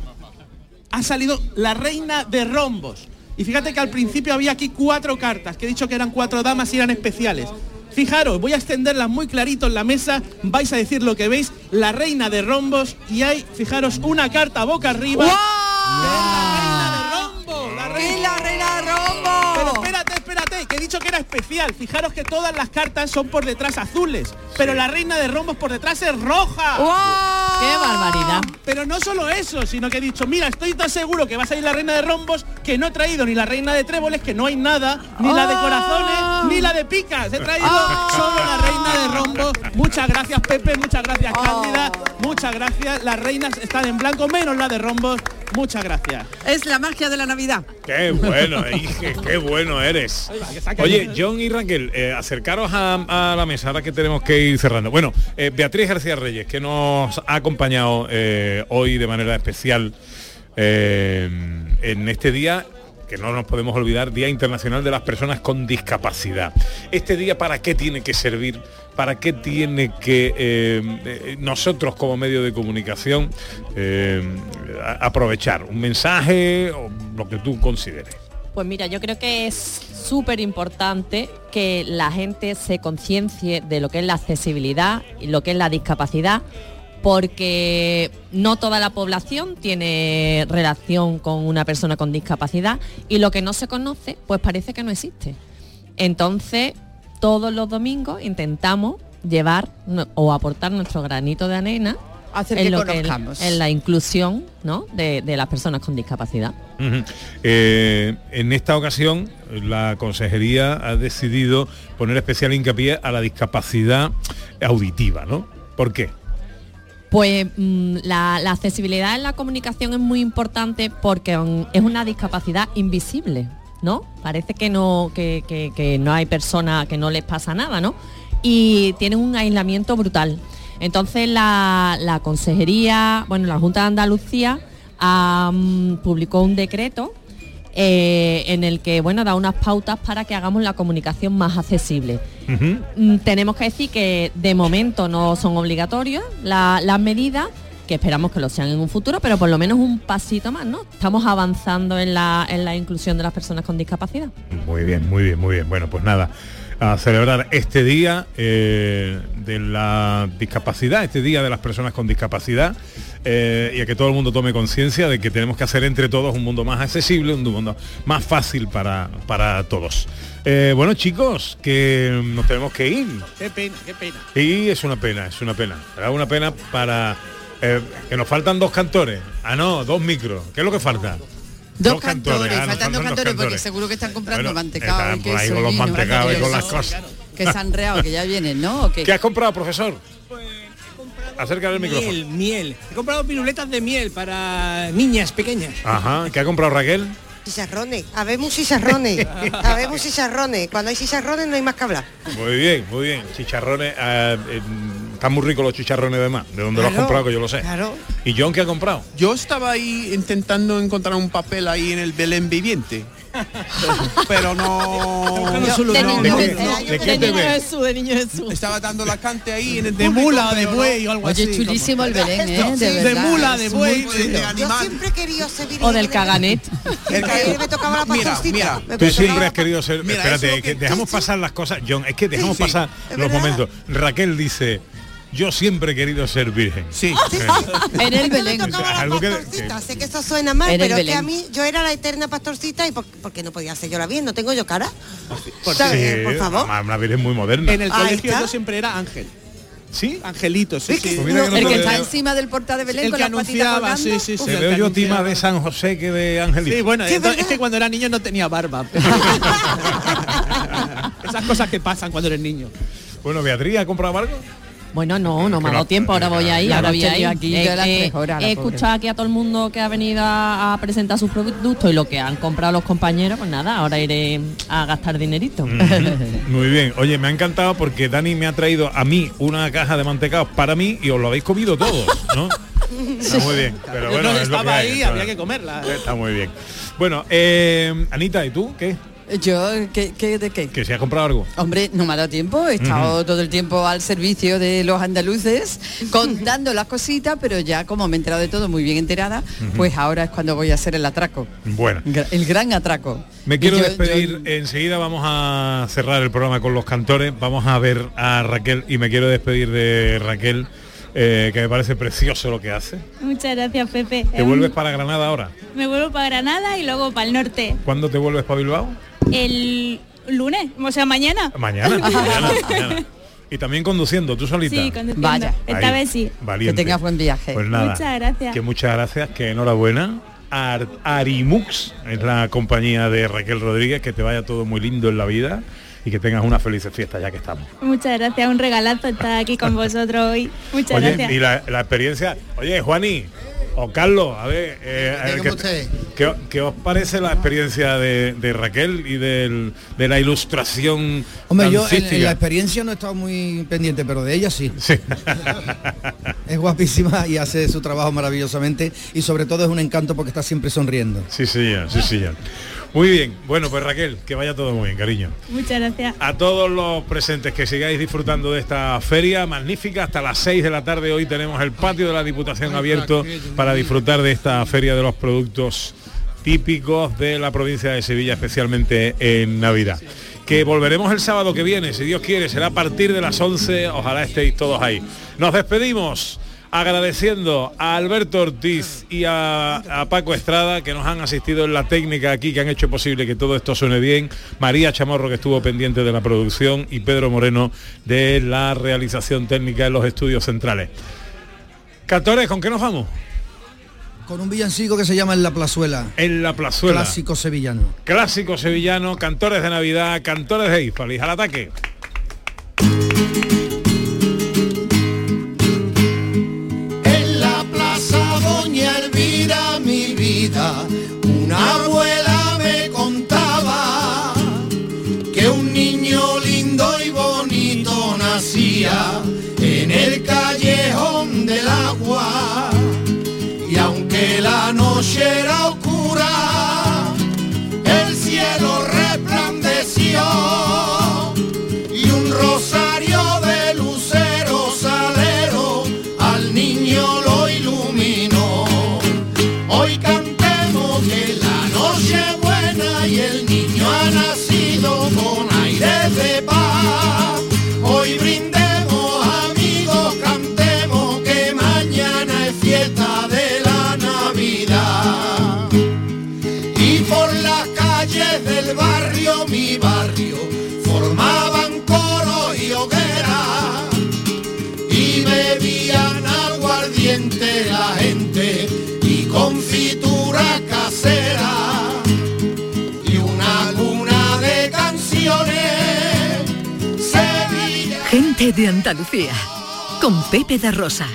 Ha salido la reina de rombos. Y fíjate que al principio había aquí cuatro cartas, que he dicho que eran cuatro damas y eran especiales. Fijaros, voy a extenderlas muy clarito en la mesa, vais a decir lo que veis, la reina de rombos y hay, fijaros, una carta boca arriba. Que he dicho que era especial. Fijaros que todas las cartas son por detrás azules, pero la reina de rombos por detrás es roja. ¡Wow! ¡Qué barbaridad! Pero no solo eso, sino que he dicho, mira, estoy tan seguro que va a salir la reina de rombos que no he traído ni la reina de tréboles, que no hay nada, ni la de corazones, ni la de picas. He traído solo la reina de rombos. Muchas gracias, Pepe, muchas gracias, Cándida, muchas gracias. Las reinas están en blanco, menos la de rombos. Muchas gracias. Es la magia de la Navidad. Qué bueno, hije, qué bueno eres. Oye, John y Raquel, eh, acercaros a, a la mesa ahora que tenemos que ir cerrando. Bueno, eh, Beatriz García Reyes, que nos ha acompañado eh, hoy de manera especial en este día que no nos podemos olvidar, Día Internacional de las Personas con Discapacidad. Este día, ¿para qué tiene que servir? ¿Para qué tiene que eh, nosotros como medio de comunicación eh, aprovechar? ¿Un mensaje o lo que tú consideres? Pues mira, yo creo que es súper importante que la gente se conciencie de lo que es la accesibilidad y lo que es la discapacidad, porque no toda la población tiene relación con una persona con discapacidad y lo que no se conoce, pues parece que no existe. Entonces, todos los domingos intentamos llevar o aportar nuestro granito de arena Hacer en, que lo que conozcamos. en la inclusión ¿no? de, de las personas con discapacidad. Eh, en esta ocasión, la consejería ha decidido poner especial hincapié a la discapacidad auditiva, ¿no? ¿Por qué? Pues mm, la, la accesibilidad en la comunicación es muy importante porque es una discapacidad invisible. ¿no? Parece que no, que, que- que no hay persona que no les pasa nada, ¿no? Y tienen un aislamiento brutal. Entonces la, la consejería, bueno, la Junta de Andalucía publicó un decreto eh, en el que bueno da unas pautas para que hagamos la comunicación más accesible. Mm, Tenemos que decir que de momento no son obligatorias la- las medidas, que esperamos que lo sean en un futuro, pero por lo menos un pasito más, ¿no? Estamos avanzando en la, en la inclusión de las personas con discapacidad. Muy bien, muy bien, muy bien. Bueno, pues nada, a celebrar este día eh, de la discapacidad, este día de las personas con discapacidad, eh, y a que todo el mundo tome conciencia de que tenemos que hacer entre todos un mundo más accesible, un mundo más fácil para, para todos. Eh, bueno, chicos, que nos tenemos que ir. Qué pena, qué pena. Y es una pena, es una pena. Será una pena para que nos faltan dos cantores. Ah, no, dos micros. ¿Qué es lo que falta? Dos cantores, ah, nos faltan dos cantores porque cantores. seguro que están comprando Bueno, mantecado están y por ahí queso con los mantecados y con las cosas. Que se han reado, que ya vienen, ¿no? ¿O qué? ¿Qué has comprado, profesor? Acerca del micrófono. Miel, miel. He comprado piruletas de miel para niñas pequeñas. Ajá. ¿Qué ha comprado Raquel? Chicharrones, habemos chicharrones, habemos chicharrones. Cuando hay chicharrones no hay más que hablar. Muy bien, muy bien. Chicharrones. eh, eh, están muy ricos los chicharrones de más. ¿De dónde los has Claro, comprado? Que yo lo sé. Claro. ¿Y John qué ha comprado? Yo estaba ahí intentando encontrar un papel ahí en el Belén viviente. Pero no. De no, niño no, Jesús, de De niño Jesús, de. Estaba dando la cante ahí en el De mula, de buey o algo Oye, así. chulísimo el Belén, ¿eh? De, De verdad, mula, de buey, de- de Yo animal. siempre he querido ser O del caganet. El Ayer me tocaba la Mira, pastorcita. mira. Tú siempre has querido ser. Mira, espérate, lo que que- dejamos pasar las cosas, John. Es que dejamos sí, pasar los momentos. Raquel dice. Yo siempre he querido ser virgen. Sí. Sí, sí. En el que Belén. Algo que- pastorcita. Sé que eso suena mal, pero es que a mí yo era la eterna pastorcita y por- porque no podía ser yo la bien, no tengo yo cara. Por- favor. Una, virgen muy moderna. En el Ahí colegio está. yo siempre era ángel. ¿Sí? Angelito, sí, Es que sí. Pues que no El que veo- está encima del portal de Belén El con que anunciaba, sí, sí, sí. Te el veo que yo a ti anunciaba. más de San José que de Angelito. Sí, bueno, Sí, entonces, ¿verdad? es que cuando era niño no tenía barba. Esas cosas que pasan cuando eres niño. Bueno, Beatriz, ¿ha comprado algo? Bueno, no, no me ha dado tiempo, ahora voy ahí, ahora voy ahí. aquí las tres horas, la he pobre. escuchado aquí a todo el mundo que ha venido a, a presentar sus productos y lo que han comprado los compañeros, pues nada, ahora iré a gastar dinerito. Muy bien. Oye, me ha encantado porque Dani me ha traído a mí una caja de mantecados para mí y os lo habéis comido todos, ¿no? Está muy bien. Pero bueno, no es lo que estaba hay, ahí, había que comerla. Está muy bien. Bueno, eh, Anita, ¿y tú qué? Yo, ¿qué, qué, ¿de qué? ¿Que se ha comprado algo? Hombre, no me ha dado tiempo, he estado todo el tiempo al servicio de los andaluces, contando las cositas, pero ya como me he enterado de todo muy bien enterada, pues ahora es cuando voy a hacer el atraco, Bueno. el gran atraco. Me quiero yo- despedir, enseguida vamos a cerrar el programa con los cantores, vamos a ver a Raquel y me quiero despedir de Raquel, eh, que me parece precioso lo que hace. Muchas gracias, Pepe. ¿Te vuelves para Granada ahora? Me vuelvo para Granada y luego para el norte. ¿Cuándo te vuelves para Bilbao? El lunes, o sea, mañana. Mañana, mañana, mañana. Y también conduciendo, tú solita. Sí, conduciendo. Vaya. Esta Ahí, vez sí. Valiente. Que tengas buen viaje. Pues nada. Muchas gracias. Que muchas gracias, que enhorabuena. Ar- Arimux es la compañía de Raquel Rodríguez, que te vaya todo muy lindo en la vida y que tengas una feliz fiesta ya que estamos. Muchas gracias, un regalazo estar aquí con vosotros hoy. Muchas Oye, gracias. y la, la experiencia, oye, Juani o Carlos, a ver, eh, ¿qué, qué- qué os parece la experiencia de, de Raquel y del- de la ilustración Hombre, yo en, la experiencia no he estado muy pendiente, pero de ella sí. Sí. Es guapísima y hace su trabajo maravillosamente y sobre todo es un encanto porque está siempre sonriendo. Sí, sí, sí, sí. Muy bien, bueno, pues Raquel, que vaya todo muy bien, cariño. Muchas gracias. A todos los presentes que sigáis disfrutando de esta feria magnífica, hasta las 6 de la tarde hoy tenemos el patio de la Diputación abierto para disfrutar de esta feria de los productos típicos de la provincia de Sevilla, especialmente en Navidad. Que volveremos el sábado que viene, si Dios quiere, será a partir de las 11, ojalá estéis todos ahí. Nos despedimos agradeciendo a Alberto Ortiz y a, a Paco Estrada que nos han asistido en la técnica aquí, que han hecho posible que todo esto suene bien, María Chamorro que estuvo pendiente de la producción y Pedro Moreno de la realización técnica en los estudios centrales. Cantores, ¿con qué nos vamos? Con un villancico que se llama En la Plazuela. En la plazuela. Clásico sevillano. Clásico sevillano, cantores de Navidad, cantores de Hispalis. Al ataque. cheira de Andalucía, con Pepe da Rosa.